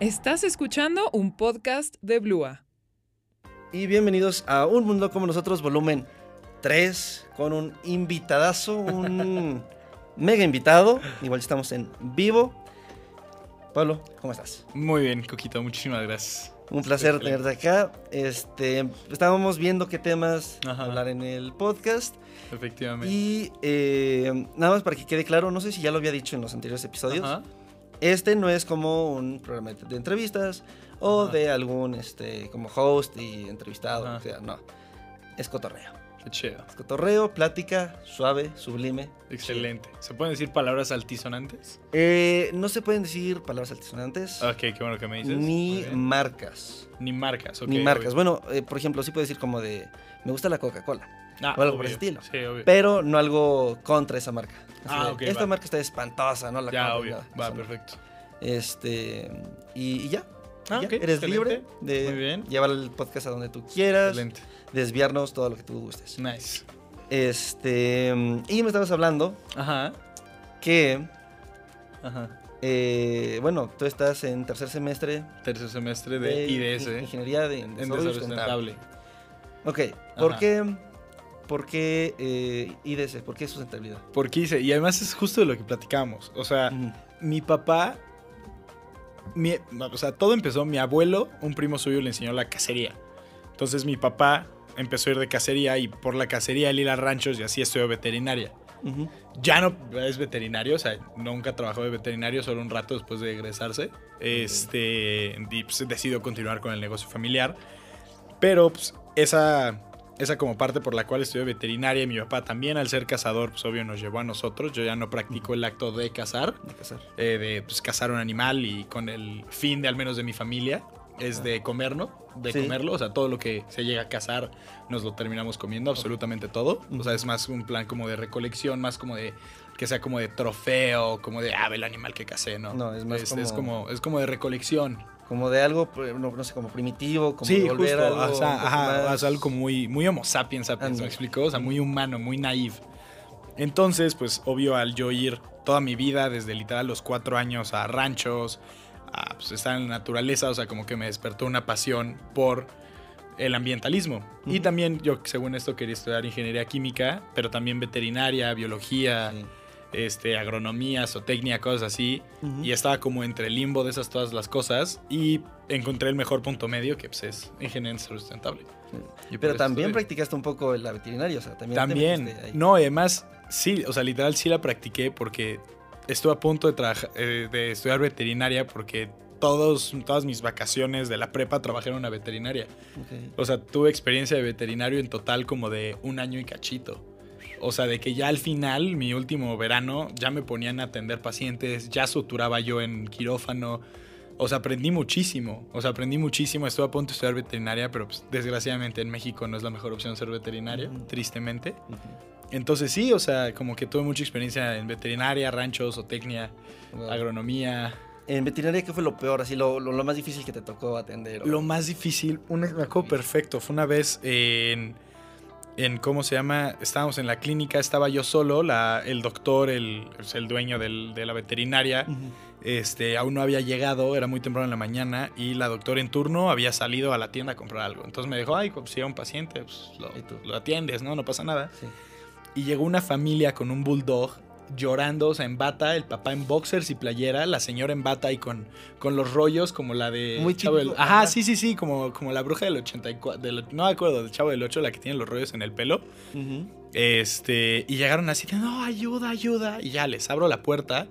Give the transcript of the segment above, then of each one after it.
Estás escuchando un podcast de Blua. Y bienvenidos a Un Mundo como Nosotros, volumen 3, con un invitadazo, un mega invitado. Igual estamos en vivo. Pablo, ¿cómo estás? Muy bien, Coquito, muchísimas gracias. Un placer Excelente. tenerte acá. Este, estábamos viendo qué temas Ajá. hablar en el podcast. Efectivamente. Y eh, nada más para que quede claro, no sé si ya lo había dicho en los anteriores episodios. Ajá. Este no es como un programa de entrevistas o Ajá. de algún este como host y entrevistado, Ajá. o sea, no. Es cotorreo. Qué chido. Es cotorreo, plática, suave, sublime. Excelente. ¿Se pueden decir palabras altisonantes? Eh, no se pueden decir palabras altisonantes Ok, qué bueno que me dices. Ni marcas. Ni marcas, ok. ni marcas. Bueno, eh, por ejemplo, sí puede decir como de me gusta la Coca-Cola, Ah, o algo por ese estilo. Sí, obvio. pero no algo contra esa marca. Ah, de, ok, Esta va. marca está espantosa, no la ya, obvio. Va, perfecto. Este y, y ya. Ah, Ya, ok, Eres excelente. libre de bien. llevar el podcast a donde tú quieras, Excelente. desviarnos todo lo que tú gustes. Nice. Este, y me estabas hablando Ajá. que, Ajá. eh, bueno, tú estás en tercer semestre Tercer semestre de IDS. in- Ingeniería de En Desarrollo desarrollo Sustentable. sustentable. Ok, ¿por qué, por qué eh, IDS? ¿Por qué sustentabilidad? Porque hice, y además es justo de lo que platicamos. O sea, mi papá, mi- o sea, todo empezó, mi abuelo, un primo suyo le enseñó la cacería. Entonces mi papá empezó a ir de cacería y por la cacería él ir a ranchos y así estudió veterinaria. Ya no es veterinario, o sea, nunca trabajó de veterinario, solo un rato después de egresarse. Este, y pues, decidió continuar con el negocio familiar. Pero pues, esa, esa como parte por la cual estudió veterinaria, y mi papá también al ser cazador, pues obvio nos llevó a nosotros. Yo ya no practico el acto de cazar, De casar. eh, de pues, cazar un animal y con el fin de al menos de mi familia es de comernos, de Sí. comerlo, o sea, todo lo que se llega a cazar nos lo terminamos comiendo, absolutamente todo. O sea, es más un plan como de recolección, más como de que sea como de trofeo, como de, ah, el animal que casé, ¿no? No, es más es, como- es como es como de recolección. Como de algo, pues, no, no sé, como primitivo, como sí, volver justo, a algo o sea, ajá, más- algo como muy, muy homo sapiens. ¿me explicó? O sea, muy humano, muy naive. Entonces, pues, obvio, al yo ir toda mi vida, desde literal los cuatro años a ranchos, a pues, estar en la naturaleza, o sea, como que me despertó una pasión por el ambientalismo. Y también yo, según esto, quería estudiar ingeniería química, pero también veterinaria, biología, Sí. Este, agronomía, zootecnia, cosas así. Y estaba como entre el limbo de esas todas las cosas y encontré el mejor punto medio que pues, es ingeniería sustentable. Pero también estoy- practicaste un poco la veterinaria, o sea, también. También. ahí. No, además, sí, o sea, literal sí la practiqué porque estuve a punto de, eh, de estudiar veterinaria porque todos, todas mis vacaciones de la prepa trabajé en una veterinaria. O sea, tuve experiencia de veterinario en total como de un año y cachito. O sea, de que ya al final, mi último verano, ya me ponían a atender pacientes, ya suturaba yo en quirófano. O sea, aprendí muchísimo. O sea, aprendí muchísimo. Estuve a punto de estudiar veterinaria, pero pues, desgraciadamente en México no es la mejor opción ser veterinaria, tristemente. Entonces sí, o sea, como que tuve mucha experiencia en veterinaria, ranchos, zootecnia, Wow. agronomía. En veterinaria, ¿qué fue lo peor? Así, lo, lo, lo más difícil que te tocó atender. o- Lo más difícil, una, me acuerdo perfecto, fue una vez en, en, ¿cómo se llama? Estábamos en la clínica, estaba yo solo, la, el doctor, el, pues, el dueño del- de la veterinaria, este, aún no había llegado, era muy temprano en la mañana, y la doctora en turno había salido a la tienda a comprar algo. Entonces me dijo, ay, pues, si era un paciente, pues lo, atiendes, ¿no? No pasa nada. Sí. Y llegó una familia con un bulldog llorando, o sea, en bata, el papá en boxers y playera, la señora en bata y con, con los rollos como la de... Muy Chavo del- Ajá, sí, sí, sí, como, como la bruja del 84, del- no me acuerdo, del Chavo del 8, la que tiene los rollos en el pelo. Este, y llegaron así de, no, ayuda, ayuda. Y ya les abro la puerta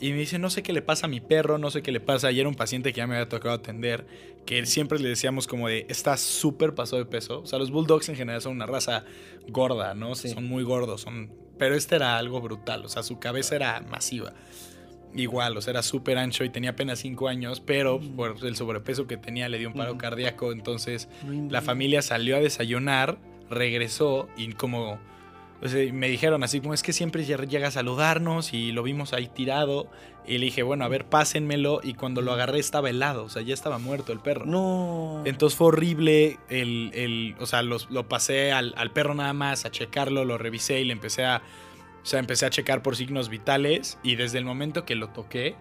y me dice, no sé qué le pasa a mi perro, no sé qué le pasa. Y era un paciente que ya me había tocado atender, que siempre le decíamos como de, está súper pasado de peso. O sea, los bulldogs en general son una raza gorda, ¿no? Sí. Son muy gordos, son... pero este era algo brutal, o sea, su cabeza era masiva. Igual, o sea, era súper ancho y tenía apenas 5 años, pero Mm. por el sobrepeso que tenía le dio un paro cardíaco, entonces la familia salió a desayunar, regresó y como sea, me dijeron así como es que siempre lle- llega a saludarnos y lo vimos ahí tirado y le dije, bueno, a ver, pásenmelo y cuando lo agarré estaba helado, o sea, ya estaba muerto el perro. No. Entonces fue horrible el, el- o sea, los- lo pasé al, al perro nada más a checarlo, lo revisé y le empecé a, o sea, empecé a checar por signos vitales y desde el momento que lo toqué,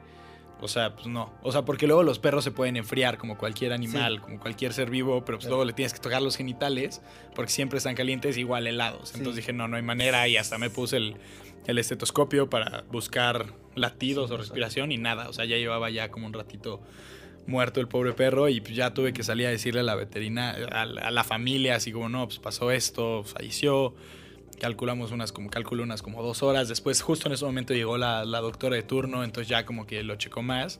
O sea, pues no. O sea, porque luego los perros se pueden enfriar como cualquier animal, como cualquier ser vivo, pero pues Claro. luego le tienes que tocar los genitales porque siempre están calientes, igual helados. Sí. Entonces dije, no, no hay manera y hasta me puse el, el estetoscopio para buscar latidos Sí, o respiración y nada. O sea, ya llevaba ya como un ratito muerto el pobre perro y pues ya tuve que salir a decirle a la veterinaria, a, la- a la familia, así como, no, pues pasó esto, falleció. Calculamos unas como, calculo unas como dos horas. Después, justo en ese momento llegó la, la doctora de turno, entonces ya como que lo checó más.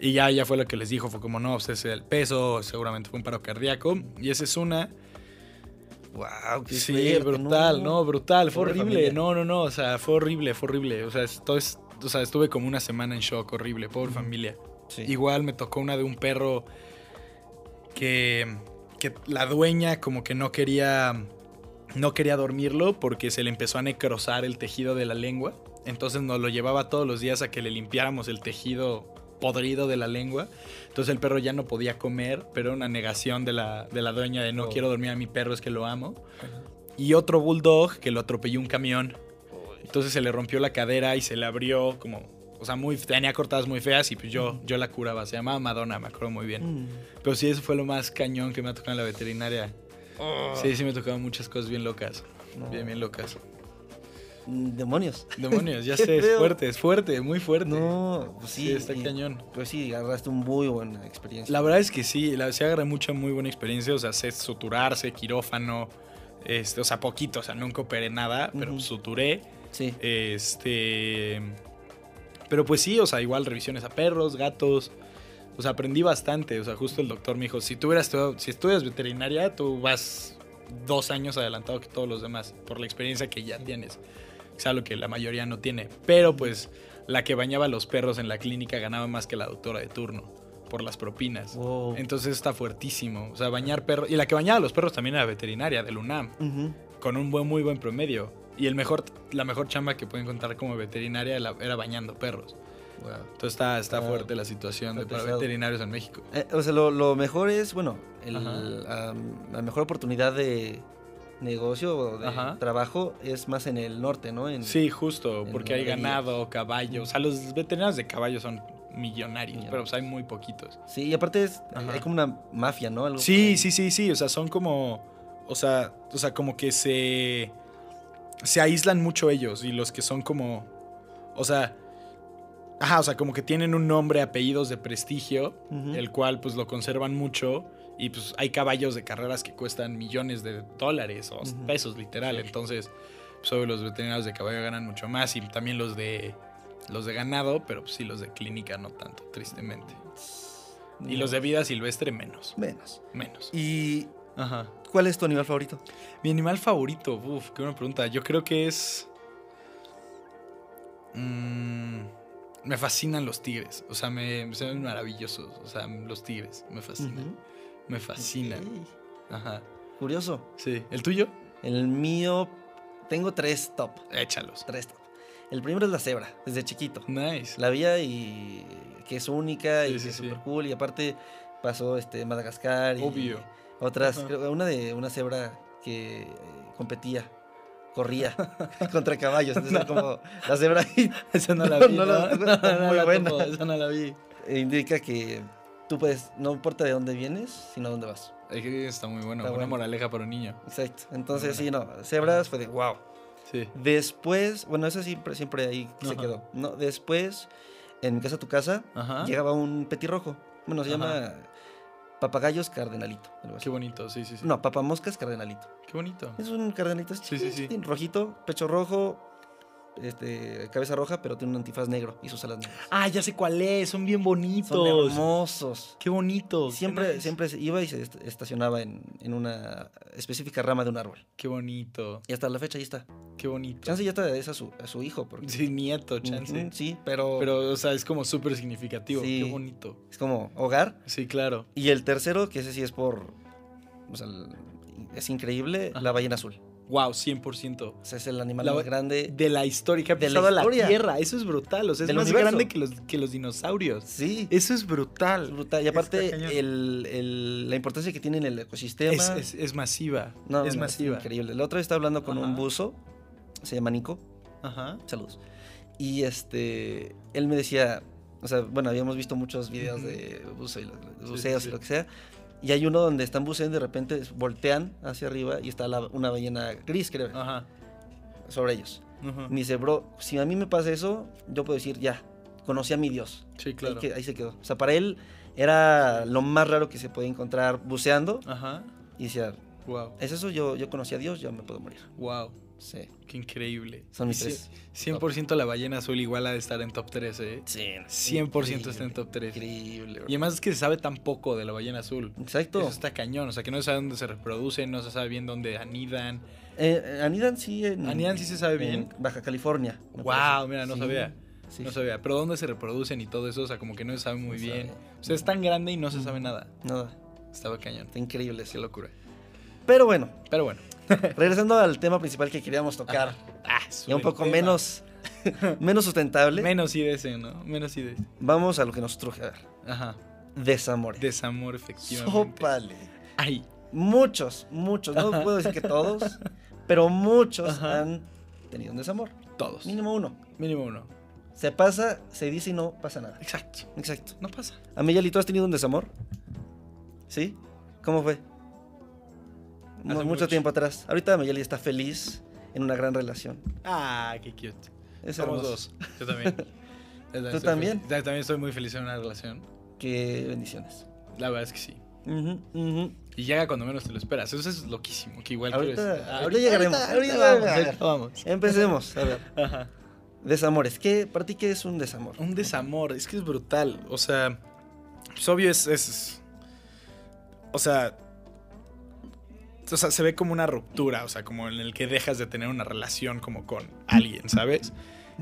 Y ya, ya fue lo que les dijo, fue como, no, pues ese es el peso, seguramente fue un paro cardíaco. Y esa es una, Wow, qué Sí, fuerte, brutal, no, brutal, fue horrible. familia. No, no, no, o sea, fue horrible, fue horrible. O sea, esto es- o sea, estuve como una semana en shock, horrible, pobre familia. Sí. Igual me tocó una de un perro que, que la dueña como que no quería, no quería dormirlo porque se le empezó a necrosar el tejido de la lengua. Entonces nos lo llevaba todos los días a que le limpiáramos el tejido podrido de la lengua. Entonces el perro ya no podía comer, pero era una negación de la, de la dueña de no Oh. quiero dormir a mi perro, es que lo amo. Y otro bulldog que lo atropelló un camión. Entonces se le rompió la cadera y se le abrió como, o sea, muy, tenía cortadas muy feas y pues yo, yo la curaba. Se llamaba Madonna, me acuerdo muy bien. Mm. Pero sí, eso fue lo más cañón que me ha tocado en la veterinaria. Oh. Sí, sí me tocaban muchas cosas bien locas. No. Bien, bien locas. Mm, Demonios. Demonios, ya sé, es feo. fuerte, es fuerte, muy fuerte. No, pues sí. Sí, está y- cañón. Pues sí, agarraste un muy buena experiencia. La verdad es que sí, la, sí agarré mucha, muy buena experiencia. O sea, sé suturarse, quirófano, este, o sea, poquito, o sea, nunca operé nada, pero suturé. Sí. Este. Pero pues sí, o sea, igual revisiones a perros, gatos. O sea, aprendí bastante. O sea, justo el doctor me dijo: si tú hubieras estudiado- si estudias veterinaria, tú vas dos años adelantado que todos los demás, por la experiencia que ya tienes. O sea, lo que la mayoría no tiene. Pero pues, la que bañaba a los perros en la clínica ganaba más que la doctora de turno, por las propinas. Wow. Entonces está fuertísimo. O sea, bañar perros. Y la que bañaba a los perros también era veterinaria, del UNAM con un buen, muy buen promedio. Y el mejor, la mejor chamba que pueden encontrar como veterinaria era bañando perros. Wow. Entonces está, está Ah, fuerte la situación de para veterinarios en México. Eh, o sea, lo, lo mejor es, bueno, el, la mejor oportunidad de negocio o de Ajá. trabajo es más en el norte, ¿no? En- Sí, justo, en porque hay ganado, caballos. O sea, los veterinarios de caballos son millonarios, Millonarios. pero hay muy poquitos. Sí, y aparte es, Ajá. hay como una mafia, ¿no? Algo Sí, sí, sí, sí. O sea, son como. O sea, o sea, como que se. Se aíslan mucho ellos. Y los que son como. O sea. Ajá, o sea, como que tienen un nombre, apellidos de prestigio. El cual, pues, lo conservan mucho. Y pues hay caballos de carreras que cuestan millones de dólares o pesos, literal. Entonces, pues, obvio, los veterinarios de caballo ganan mucho más. Y también los de. Los de ganado, pero pues, sí, los de clínica no tanto, tristemente. Y los de vida silvestre menos. Menos. Menos. ¿Y Ajá. cuál es tu animal favorito? Mi animal favorito, uf, qué buena pregunta. Yo creo que es. Mm, me fascinan los tigres. O sea, me, se ven maravillosos. O sea, los tigres me fascinan. Me fascinan. Ajá. Curioso. Sí. ¿El tuyo? El mío, tengo tres top. Échalos. Tres top. El primero es la cebra, desde chiquito. Nice. La vi y que es única Sí, y sí, que es sí. súper cool. Y aparte pasó este Madagascar. Y Obvio. Otras, Ajá. creo- una de una cebra que eh, competía, corría contra caballos. Entonces era como la cebra y Esa no la vi. no No, la- no, no muy la buena. topo, no la vi. indica que tú puedes, no importa de dónde vienes, sino dónde vas. Es que Está muy bueno. Está Una bueno. moraleja para un niño. Exacto. Entonces, sí, no, cebras fue de wow. Sí. Después, bueno, eso siempre, siempre ahí se quedó. No, después, en mi casa tu casa, Ajá. llegaba un petirrojo. Bueno, se Ajá. llama papagayos cardenalito. algo así. Qué bonito. Sí, sí, sí. No, papamoscas cardenalito. Qué bonito. Es un cardenalito Sí, sí, sí. chiquitín, rojito, pecho rojo, este, cabeza roja, pero tiene un antifaz negro y sus alas negras. Ah, ya sé cuál es. Son bien Son bonitos. hermosos. Qué bonito. qué Siempre, nice. siempre iba y se est- estacionaba en, en una específica rama de un árbol. Qué bonito. Y hasta la fecha ahí está. Qué bonito. Chance ya está es a su, a su hijo. Porque, Sí, nieto, chance. Sí, pero, Pero, o sea, es como súper significativo. Sí. Qué bonito. es como hogar. Sí, claro. Y el tercero, que ese sí es por... O sea, es increíble, Ajá. la ballena azul. Wow, 100%. O sea, es el animal La- más grande. De la historia que ha De la. Tierra. Eso es brutal. O sea, es Del más universo. grande que los, que los dinosaurios. Sí. Eso es Es brutal. brutal. Y aparte, el- el- la importancia que tiene en el ecosistema. Es, es- es masiva. no, es no, masiva. increíble. La otra vez estaba hablando con un buzo, se llama Nico. Ajá. Saludos. Y este, él me decía, O sea, bueno, habíamos visto muchos videos de y lo- buceos sí, y lo que sea. Y hay uno donde están buceando y de repente voltean hacia arriba y está la- una ballena gris, creo, Ajá. sobre ellos. Ajá. Me dice, bro, si a mí me pasa eso, yo puedo decir, ya, conocí a mi Dios. Sí, claro. Ahí, que- ahí se quedó. O sea, para él era lo más raro que se puede encontrar buceando. Ajá. Y decía, Wow. es eso, yo, yo conocí a Dios, ya me puedo morir. Wow. Sí. Qué increíble. Son mis tres. 100% la ballena azul igual ha de estar en top 3, ¿eh? Sí. 100% está en top 3. Increíble, bro. Y además es que se sabe tan poco de la ballena azul. Exacto. Eso está cañón. O sea, que no se sabe dónde se reproducen, no se sabe bien dónde anidan. Eh, eh, anidan sí en... ¿Anidan sí se sabe en bien? Baja California. Wow, parece. mira, no Sí, sabía. sí. No sabía. Pero dónde se reproducen y todo eso, o sea, como que no se sabe muy No bien. sabe. O sea, es tan grande y no se sabe nada. Nada. Estaba cañón. Está increíble Qué locura. Pero bueno, Pero bueno. regresando al tema principal que queríamos tocar. Ah, es Ya un poco tema. menos, menos sustentable. Menos IDS, ¿no? Menos IDS. Vamos a lo que nos truje. A ver. Ajá. Desamores. Desamor, efectivamente. Sópale. Ay. Muchos, muchos. No puedo decir que todos, pero muchos Ajá. han tenido un desamor. Todos. Mínimo uno. Mínimo uno. Se pasa, se dice y no pasa nada. Exacto. Exacto. No pasa. Ameyali, ¿tú has tenido un desamor? ¿Sí? ¿Cómo fue? Mucho, mucho. tiempo atrás. Ahorita Ameyali está feliz en una gran relación. Ah, qué cute. Es Somos hermoso. dos. Yo también. ¿Tú también? feliz. Yo también estoy muy feliz en una relación. Qué bendiciones. La verdad es que sí. Y llega cuando menos te lo esperas. Eso es loquísimo. Que igual Ahorita- quiero decir. ahorita llegaremos, ahorita vamos, vamos. ahorita vamos. Empecemos. A ver. Ajá. Desamores. ¿Qué, ¿Para ti qué es un desamor? Un desamor, es que es brutal. O sea, pues obvio es, es- O sea. O sea, se ve como una ruptura, o sea, como en el que dejas de tener una relación como con alguien, ¿sabes?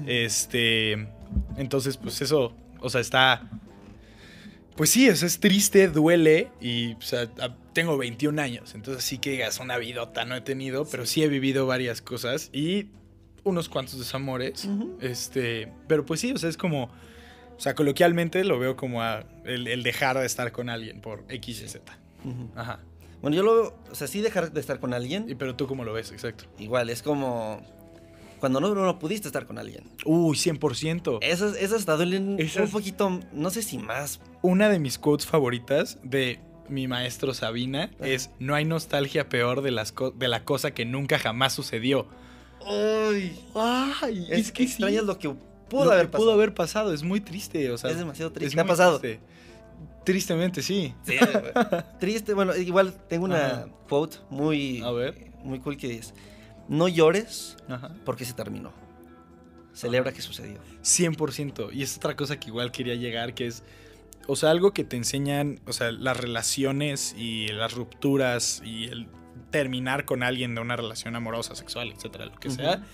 Este. Entonces, pues eso. O sea, está. Pues sí, eso es triste, duele. Y, o sea, tengo 21 años. Entonces, sí que digas una vidota no he tenido, pero sí he vivido varias cosas. Y unos cuantos desamores. Este, pero pues sí, o sea, es como, o sea, coloquialmente lo veo como a el, el dejar de estar con alguien por X y Z. Ajá. Bueno, yo lo. O sea, sí dejar de estar con alguien. Y, pero tú cómo lo ves, exacto. Igual, es como. Cuando no, no pudiste estar con alguien. Uy, 100%. Esas, esas hasta duelen Esas- un poquito. No sé si más. Una de mis quotes favoritas de mi maestro Sabina es, no hay nostalgia peor de, las co- de la cosa que nunca jamás sucedió. Uy. Ay, Es, que extrañas lo que pudo lo haber que pasado. pudo haber pasado, es muy triste, o sea, es demasiado triste. es ¿Qué ha pasado? triste. Tristemente, sí. Sí, güey. triste. Bueno, igual tengo una Ajá. quote muy. A ver. Muy cool que es: No llores Ajá. porque se terminó. Celebra que sucedió. 100%. Y es otra cosa que igual quería llegar, que es, o sea, algo que te enseñan, o sea, las relaciones y las rupturas y el terminar con alguien de una relación amorosa, sexual, etcétera, lo que sea,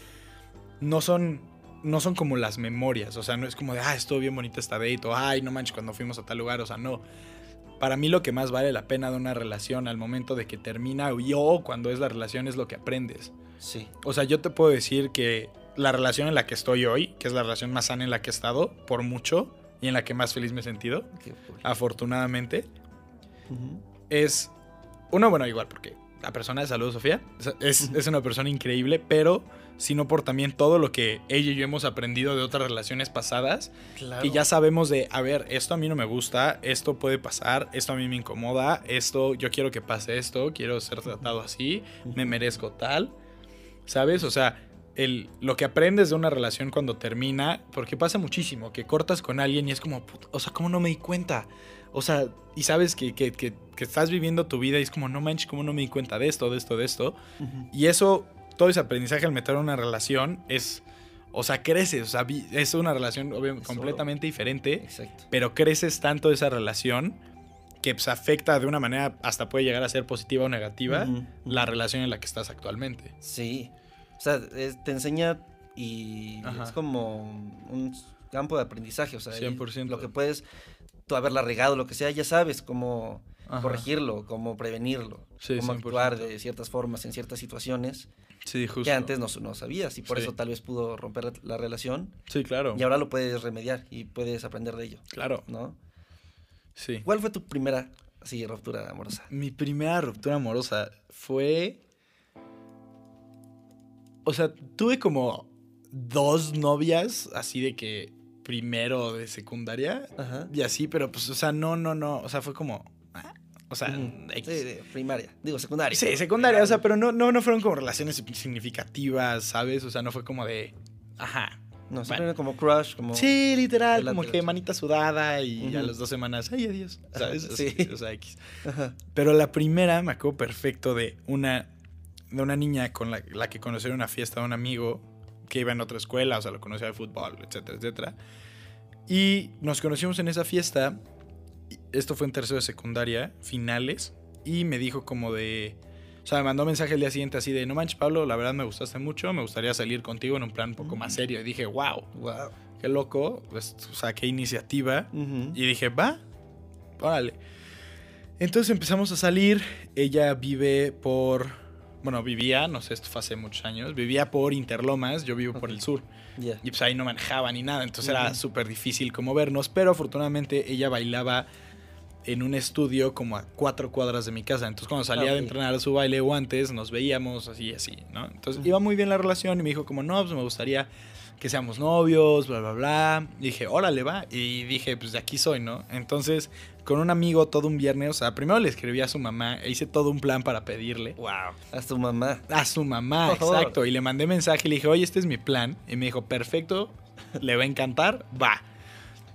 no son, no son como las memorias. O sea, no es como de, ah, estuvo bien bonita esta date, o ay, no manches, cuando fuimos a tal lugar, o sea, no. Para mí lo que más vale la pena de una relación al momento de que termina y o cuando es la relación es lo que aprendes. Sí. O sea, yo te puedo decir que la relación en la que estoy hoy, que es la relación más sana en la que he estado, por mucho, y en la que más feliz me he sentido, afortunadamente, Ujú. es una, bueno, igual, porque la persona de salud, Sofía, es, es una persona increíble, pero sino por también todo lo que ella y yo hemos aprendido de otras relaciones pasadas, Claro. que ya sabemos de, a ver, esto a mí no me gusta, esto puede pasar, esto a mí me incomoda, esto, yo quiero que pase esto, quiero ser tratado así, me merezco tal, ¿sabes? O sea, el, lo que aprendes de una relación cuando termina, porque pasa muchísimo, que cortas con alguien y es como, "Puta, o sea, ¿cómo no me di cuenta? O sea, y sabes que, que- que- que estás viviendo tu vida y es como, no manches, ¿cómo no me di cuenta de esto, de esto, de esto? Y eso, todo ese aprendizaje al meter una relación es, o sea, creces, o sea, es una relación obvio, Es completamente diferente, Exacto. pero creces tanto esa relación que pues, afecta de una manera, hasta puede llegar a ser positiva o negativa, la relación en la que estás actualmente. Sí. O sea, es- te enseña y Ajá. es como un campo de aprendizaje. O sea, ahí 100%. lo que puedes, tú haberla regado, lo que sea, ya sabes cómo Ajá. corregirlo, cómo prevenirlo, Sí, cómo 100%. actuar de ciertas formas en ciertas situaciones Sí, justo. que antes no, no sabías y por Sí. eso tal vez pudo romper la relación Sí, claro. y ahora lo puedes remediar y puedes aprender de ello, Claro, ¿no? sí. ¿Cuál fue tu primera así, ruptura amorosa? Mi primera ruptura amorosa fue. O sea, tuve como dos novias así de que primero de secundaria Ajá. y así, pero pues, o sea, no, no, no, o sea, fue como, o sea, Ujú. X. Sí, primaria. Digo, secundaria. Sí, secundaria, o sea, pero no, no, no fueron como relaciones significativas, ¿sabes? O sea, no fue como de, ajá. No, siempre Bueno. era como crush, como... Sí, literal, como que manita sudada y a Ujú. las dos semanas, ay, adiós, ¿sabes? Sí. O sea, X. Ajá. Pero la primera me acuerdo perfecto de una, de una niña con la, la que conocí en una fiesta de un amigo que iba en otra escuela, o sea, lo conocía de fútbol, etcétera, etcétera. Y nos conocimos en esa fiesta. Esto fue en tercero de secundaria, finales. Y me dijo como de... O sea, me mandó mensaje el día siguiente así de, no manches, Pablo, la verdad me gustaste mucho, me gustaría salir contigo en un plan un poco más serio. Y dije, wow, Wow. qué loco, pues, o sea, qué iniciativa. Y dije, va, órale. Entonces empezamos a salir. Ella vive por. Bueno, vivía, no sé, esto fue hace muchos años. Vivía por Interlomas, yo vivo por el sur. Y pues ahí no manejaba ni nada. Entonces era súper difícil como vernos. Pero afortunadamente ella bailaba en un estudio como a cuatro cuadras de mi casa. Entonces cuando salía Ah, de entrenar a su baile o antes, nos veíamos así y así, ¿no? Entonces iba muy bien la relación y me dijo como, no, pues me gustaría que seamos novios, bla, bla, bla. Y dije, órale, va. Y dije, pues de aquí soy, ¿no? Entonces, con un amigo todo un viernes, o sea, primero le escribí a su mamá, e hice todo un plan para pedirle. Wow. Haz tu mamá. A su mamá, exacto. Y le mandé mensaje y le dije, oye, este es mi plan. Y me dijo, perfecto, le va a encantar, va.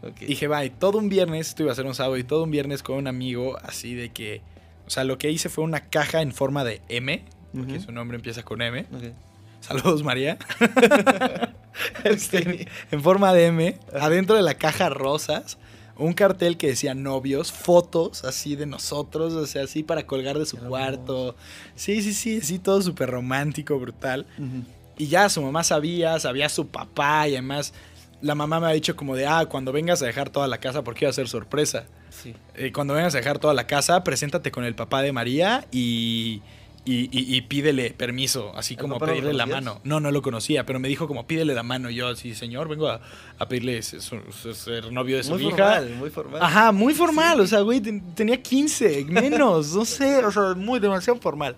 Ok. Y dije, va, y todo un viernes, esto iba a ser un sábado, y todo un viernes con un amigo, así de que, o sea, lo que hice fue una caja en forma de M, porque Ujú. su nombre empieza con M. Ok. Saludos, María. Este, en forma de M, adentro de la caja rosas, un cartel que decía novios, fotos así de nosotros, o sea, así para colgar de su Qué cuarto. Sí, sí, sí, sí, todo súper romántico, brutal. Y ya su mamá sabía, sabía su papá y además la mamá me ha dicho como de, ah, cuando vengas a dejar toda la casa, porque iba a ser sorpresa. Sí. Eh, cuando vengas a dejar toda la casa, preséntate con el papá de María y, y, y- y pídele permiso, así ¿El como pedirle la mano. No, no lo conocía, pero me dijo como pídele la mano. Y yo así, señor, vengo a, a pedirle ser novio de su Muy hija. formal, muy formal. Ajá, muy formal, o sea, güey, ten- tenía 15, menos, no sé, o sea, muy demasiado formal.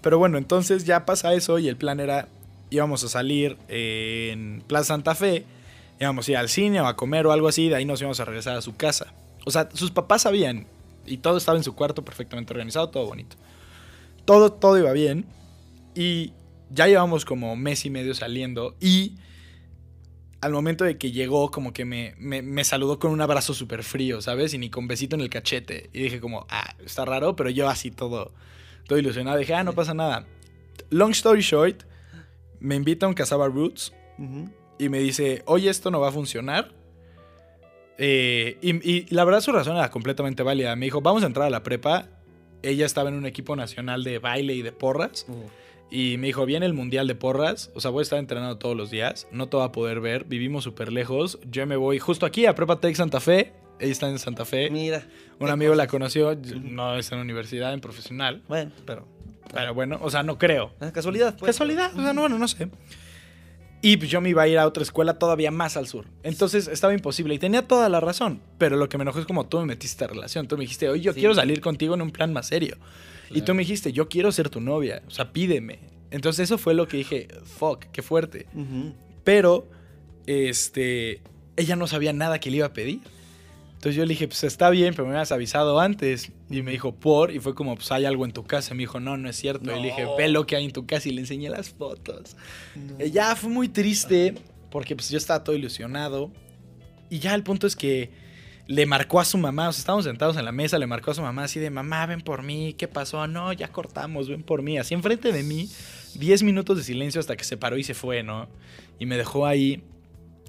Pero bueno, entonces ya pasa eso y el plan era, íbamos a salir en Plaza Santa Fe, íbamos a ir al cine o a comer o algo así, de ahí nos íbamos a regresar a su casa. O sea, sus papás sabían y todo estaba en su cuarto perfectamente organizado, todo bonito. Todo, todo iba bien y ya llevamos como mes y medio saliendo y al momento de que llegó como que me, me, me saludó con un abrazo súper frío, ¿sabes? Y ni con besito en el cachete. Y dije como, ah, está raro, pero yo así todo, todo ilusionado. Dije, ah, no pasa nada. Long story short, me invita a un Casaba Roots y me dice, oye, esto no va a funcionar. Eh, y, y la verdad su razón era completamente válida. Me dijo, vamos a entrar a la prepa. Ella estaba en un equipo nacional de baile y de porras. Uh, Y me dijo, viene el mundial de porras. O sea, voy a estar entrenando todos los días. No te va a poder ver. Vivimos súper lejos. Yo me voy justo aquí a Prepa Tech Santa Fe. Ella está en Santa Fe. Mira. Un amigo la conoció. No está en universidad, en profesional. Bueno, pero. Pero bueno, o sea, no creo. ah, Casualidad. pues. Casualidad, o sea, no, bueno, no sé. Y pues yo me iba a ir a otra escuela todavía más al sur. Entonces estaba imposible y tenía toda la razón. Pero lo que me enojó es como tú me metiste a relación. Tú me dijiste, oye, yo Sí. quiero salir contigo en un plan más serio. Y tú me dijiste, yo quiero ser tu novia. O sea, pídeme. Entonces eso fue lo que dije, fuck, qué fuerte. Pero, este, ella no sabía nada que le iba a pedir. Entonces yo le dije, pues está bien, pero me habías avisado antes. Y me dijo, por. Y fue como, pues hay algo en tu casa. Y me dijo, no, no es cierto. Y le dije, ve lo que hay en tu casa. Y le enseñé las fotos. No. Eh, Ya fue muy triste porque pues yo estaba todo ilusionado. Y ya el punto es que le marcó a su mamá, o sea, estábamos sentados en la mesa, le marcó a su mamá así de, mamá, ven por mí, ¿qué pasó? No, ya cortamos, ven por mí. Así enfrente de mí, 10 minutos de silencio hasta que se paró y se fue, ¿no? Y me dejó ahí.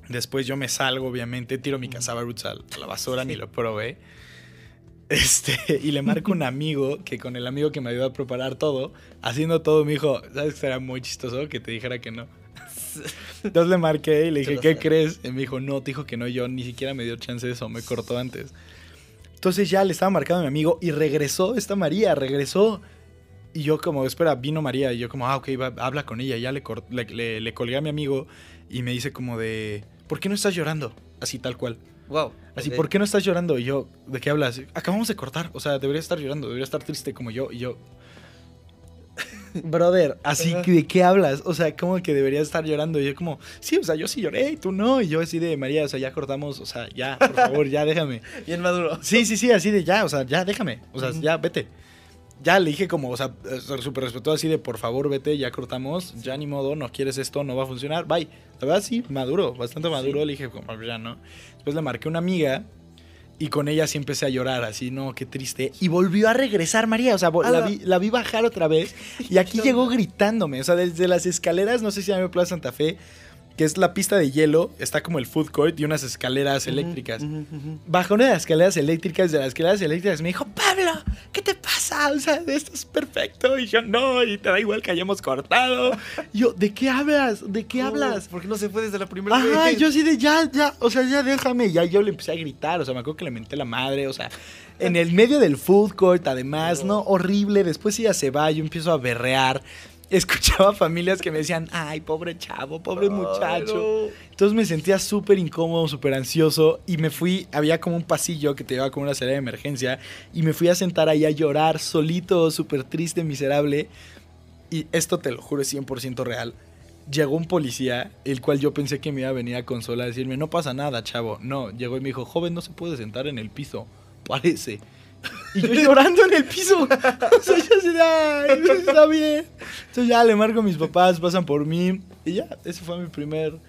Después yo me salgo, obviamente, tiro mi casaba roots a la basura, ni lo probé. Este, y le marco un amigo que con el amigo que me ayudó a preparar todo, haciendo todo, me dijo, ¿sabes que será muy chistoso que te dijera que no? Entonces le marqué y le dije, ¿qué crees? Y me dijo, no, te dijo que no, yo ni siquiera me dio chance de eso, me cortó antes. Entonces ya le estaba marcando a mi amigo y regresó esta María, regresó. Y yo como, espera, vino María y yo como, ah, ok, va, habla con ella. Ya le, le- le colgué a mi amigo y me dice como de, ¿por qué no estás llorando? Así tal cual. Wow. Así. ¿por qué no estás llorando? Y yo, ¿de qué hablas? Acabamos de cortar. O sea, debería estar llorando, debería estar triste como yo. Y yo, brother, así que de qué hablas? O sea, como que debería estar llorando. Y yo como, sí, o sea, yo sí lloré y tú no. Y yo así de, María, o sea, ya cortamos, o sea, ya, por favor, ya déjame. Bien maduro. Sí, sí, sí, así de ya, o sea, ya déjame. O sea, ya vete. Ya le dije como, o sea, súper respetuoso así de, por favor, vete, ya cortamos, ya ni modo, no quieres esto, no va a funcionar, bye. La verdad, sí, maduro, bastante maduro. Sí. Le dije como, ya no. Después le marqué a una amiga y con ella sí empecé a llorar, así, no, qué triste. Y volvió a regresar María, o sea, la Ala. vi, la vi bajar otra vez y aquí ¿Qué llegó gritándome, o sea, desde las escaleras, no sé si llama Plaza Santa Fe, que es la pista de hielo, está como el food court y unas escaleras eléctricas. Ujú, ujú. Bajó una de las escaleras eléctricas, de las escaleras eléctricas me dijo, Pablo, ¿qué te pasa? O sea, esto es perfecto. Y yo, no, y te da igual que hayamos cortado. Y yo, ¿de qué hablas? ¿De qué No, hablas? ¿Por qué no se fue desde la primera Ajá, vez? yo así de ya, ya, o sea, ya déjame. Ya yo le empecé a gritar, o sea, me acuerdo que le menté la madre, o sea, en el medio del food court, además, ¿no? Horrible. Después ella se va, yo empiezo a berrear. Escuchaba familias que me decían, ay, pobre chavo, pobre muchacho. Entonces me sentía súper incómodo, súper ansioso y me fui, había como un pasillo que te llevaba como una salida de emergencia y me fui a sentar ahí a llorar solito, súper triste, miserable. Y esto te lo juro es 100% real. Llegó un policía, el cual yo pensé que me iba a venir a consolar, a decirme, no pasa nada, chavo. No, llegó y me dijo, joven, no se puede sentar en el piso, parece. Y yo llorando en el piso. O sea, yo así de, "Ay, está bien. Entonces ya le marco a mis papás, pasan por mí. Y ya, ese fue mi primer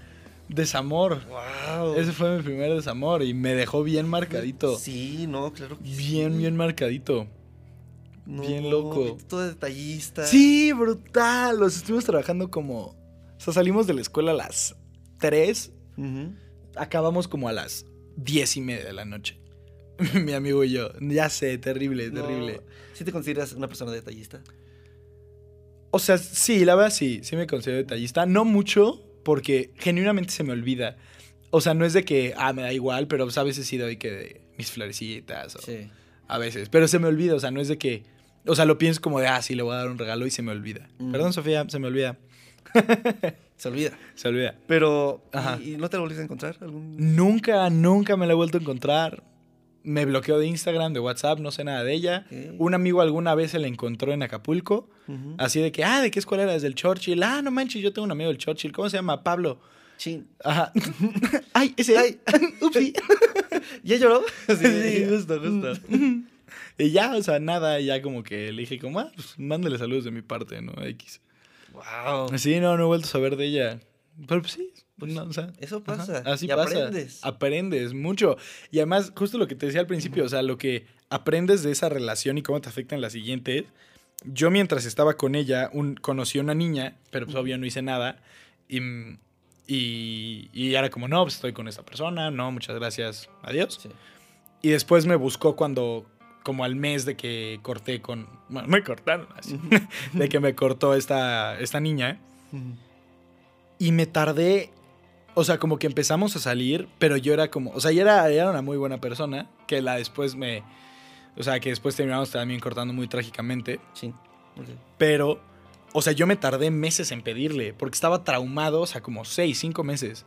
desamor. Wow. Ese fue mi primer desamor y me dejó bien marcadito. Sí, no, claro que sí. Bien, bien marcadito. No, bien loco. Todo detallista. Sí, brutal. Los estuvimos trabajando como. O sea, salimos de la escuela a las 3. Ujú. Acabamos como a las 10 y media de la noche. Mi amigo y yo. Ya sé, terrible, No. terrible. ¿Sí te consideras una persona detallista? O sea, sí, la verdad sí, sí me considero detallista. No mucho, porque genuinamente se me olvida. O sea, no es de que, ah, me da igual, pero pues, a veces sí doy que de mis florecitas. O Sí. A veces. Pero se me olvida, o sea, no es de que. O sea, lo pienso como de, ah, sí, le voy a dar un regalo y se me olvida. Mm. Perdón, Sofía, se me olvida. Se olvida. Se olvida. Pero. ¿y, y no te lo volviste a encontrar? ¿Algún... Nunca, nunca me la he vuelto a encontrar. Me bloqueó de Instagram, de WhatsApp, no sé nada de ella. Un amigo alguna vez se la encontró en Acapulco. Así de que, ah, ¿de qué escuela eras? Del Churchill. Ah, no manches, yo tengo un amigo del Churchill. ¿Cómo se llama? Pablo. Chin. Ajá. Ay, ese. Ay. Upsi. ¿Ya lloró? Sí, justo, justo. y ya, o sea, nada, ya como que le dije como, ah, pues mándale saludos de mi parte, ¿no? X. Wow. Sí, no, no he vuelto a saber de ella. Pero pues sí, no, o sea, Eso ajá, pasa. así y pasa. aprendes. Aprendes mucho. Y además, justo lo que te decía al principio, o sea, lo que aprendes de esa relación y cómo te afecta en la siguiente. Yo mientras estaba con ella, un, conocí a una niña, pero pues obvio no hice nada. Y, y, y era como, no, pues estoy con esta persona, no, muchas gracias, adiós. Sí. Y después me buscó cuando, como al mes de que corté con, bueno, me cortaron así, de que me cortó esta, esta niña. Y me tardé, o sea, como que empezamos a salir, pero yo era como, o sea, ella era, era una muy buena persona, que la después me, o sea, que después terminamos también cortando muy trágicamente. Ok. pero, o sea, yo me tardé meses en pedirle, porque estaba traumado, o sea, como seis, cinco meses,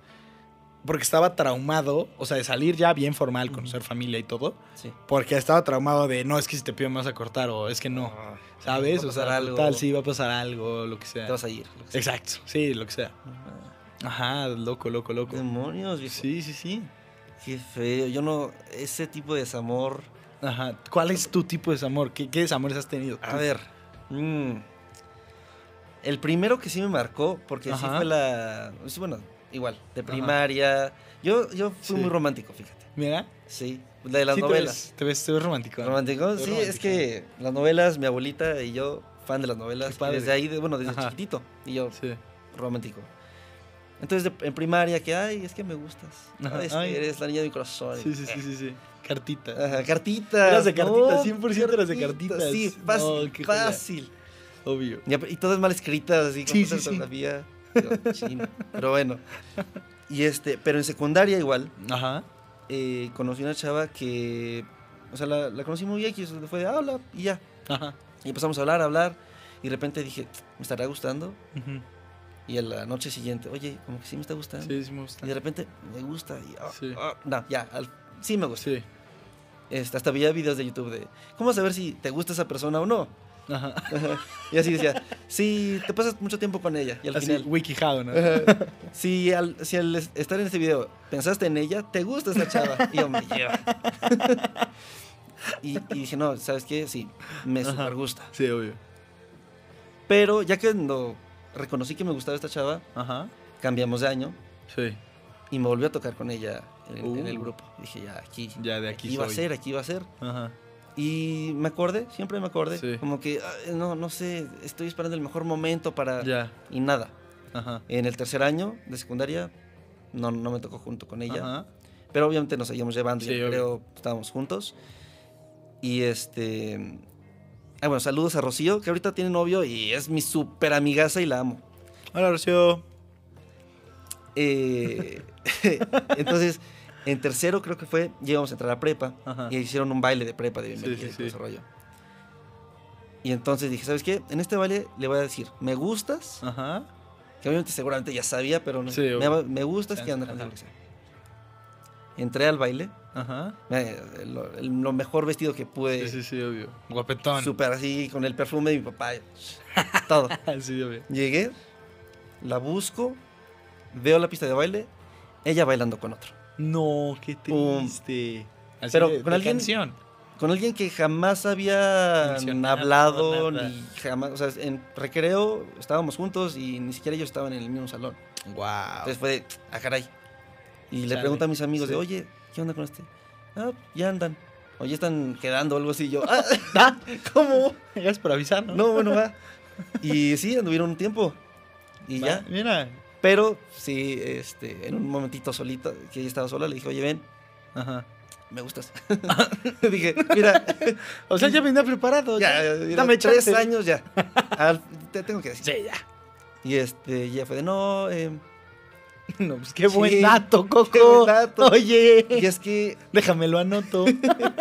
porque estaba traumado, o sea, de salir ya bien formal, conocer familia y todo, Sí. porque estaba traumado de, no, es que si te pido me vas a cortar, o es que no, Ah, ¿sabes? va a O sea, algo. tal, sí, va a pasar algo, lo que sea. Te vas a ir. Exacto, sí, lo que sea. Ah, Ajá, loco, loco, loco. Demonios, viejo. Sí, sí, sí. Qué feo. Yo no. Ese tipo de desamor. Ajá. ¿Cuál es tu tipo de desamor? ¿Qué, qué desamores has tenido? A tú? ver. mm, el primero que sí me marcó, porque sí Ajá. fue la. sí, bueno, igual, de primaria. Yo, yo fui Sí. muy romántico, fíjate. Mira. Sí. La de las sí te novelas. ves- Te ves, te ves romántico. ¿no? ¿Romántico? Sí, es que las novelas, mi abuelita y yo, fan de las novelas. Desde ahí, de- bueno, desde Ajá. chiquitito. Y yo, Sí. romántico. Entonces, de- en primaria, que, ay, es que me gustas. Ajá, es que eres la niña de mi corazón. Sí, sí, sí, sí, sí. Cartita. Ajá, cartitas. Eras de cartitas, no, 100% eras de cartitas. Sí, No, fácil, qué joya. fácil. Obvio. Y, y todas mal escritas, así, con Sí, falta sí, sí. Pero, bueno. Y este, pero en secundaria igual, Ajá. eh, conocí una chava que, o sea, la, la conocí muy X, fue de habla y ya. Ajá. Y empezamos a hablar, a hablar, y de repente dije, ¿me estará gustando? Ujú. Y a la noche siguiente, oye, como que sí me está gustando. Sí, sí me gusta. Y de repente, me gusta, y, ah, Sí. ah, no, ya, al- sí me gusta. Sí. Este, hasta veía videos de YouTube de, ¿cómo saber si te gusta esa persona o no? Ajá. Y así decía, si te pasas mucho tiempo con ella. Y al Así, final, wikijado, ¿no? Ajá. si, al, si al es- estar en este video pensaste en ella, te gusta esta chava. Y yo me lleva. y, y dije, no, ¿sabes qué? Sí, me super gusta. Sí, obvio. Pero ya que cuando reconocí que me gustaba esta chava, Ajá. cambiamos de año Sí. y me volví a tocar con ella en, en el Uh. grupo. Dije, ya, aquí. Ya de aquí iba a ser, aquí iba a ser. Ajá. Y me acordé, siempre me acordé. Sí. Como que, "Ay, no, no sé, estoy esperando el mejor momento para... Ya. Y nada. Ajá. En el tercer año de secundaria, no, no me tocó junto con ella. Ajá. Pero obviamente nos seguíamos llevando, Sí, yo creo, estábamos juntos. Y este... Ah, bueno, saludos a Rocío, que ahorita tiene novio y es mi súper amigaza y la amo. Hola, Rocío. Eh, entonces, en tercero creo que fue, llegamos a entrar a prepa Ajá. y hicieron un baile de prepa de bienvenida sí, sí. ese rollo. Y entonces dije, ¿sabes qué? En este baile le voy a decir, me gustas, Ajá. que obviamente seguramente ya sabía, pero no, me, me gustas, que anda Entré al baile, Ajá. lo, mejor vestido que pude, Sí, sí, sí, obvio. Guapetón. súper así, con el perfume de mi papá, todo. sí, obvio. Llegué, la busco, veo la pista de baile, ella bailando con otro. No, qué triste. Así Pero de- con de alguien- canción. Con alguien que jamás había hablado, nada. ni jamás, o sea, en recreo estábamos juntos y ni siquiera ellos estaban en el mismo salón. Wow. Entonces fue de, ah, caray. Y le pregunto a mis amigos de, oye, ¿qué onda con este? Ah, ya andan. O ya están quedando o algo así. Yo, ah, ¿cómo? Gracias por avisar, ¿no? No, bueno, va. Y sí, anduvieron un tiempo. Y Va, ya. Mira. Pero sí, este, en un momentito solito, que ella estaba sola, le dije, oye, ven, Ajá. me gustas. dije, mira, O sea, ya venía preparado. ya, mira, Dame tres chance. años ya. Al- te tengo que decir. Sí, ya. Y este, ya fue de, no, eh, No, pues qué Sí. buen dato, Coco. Qué buen dato. Oye. y es que, Déjamelo anoto.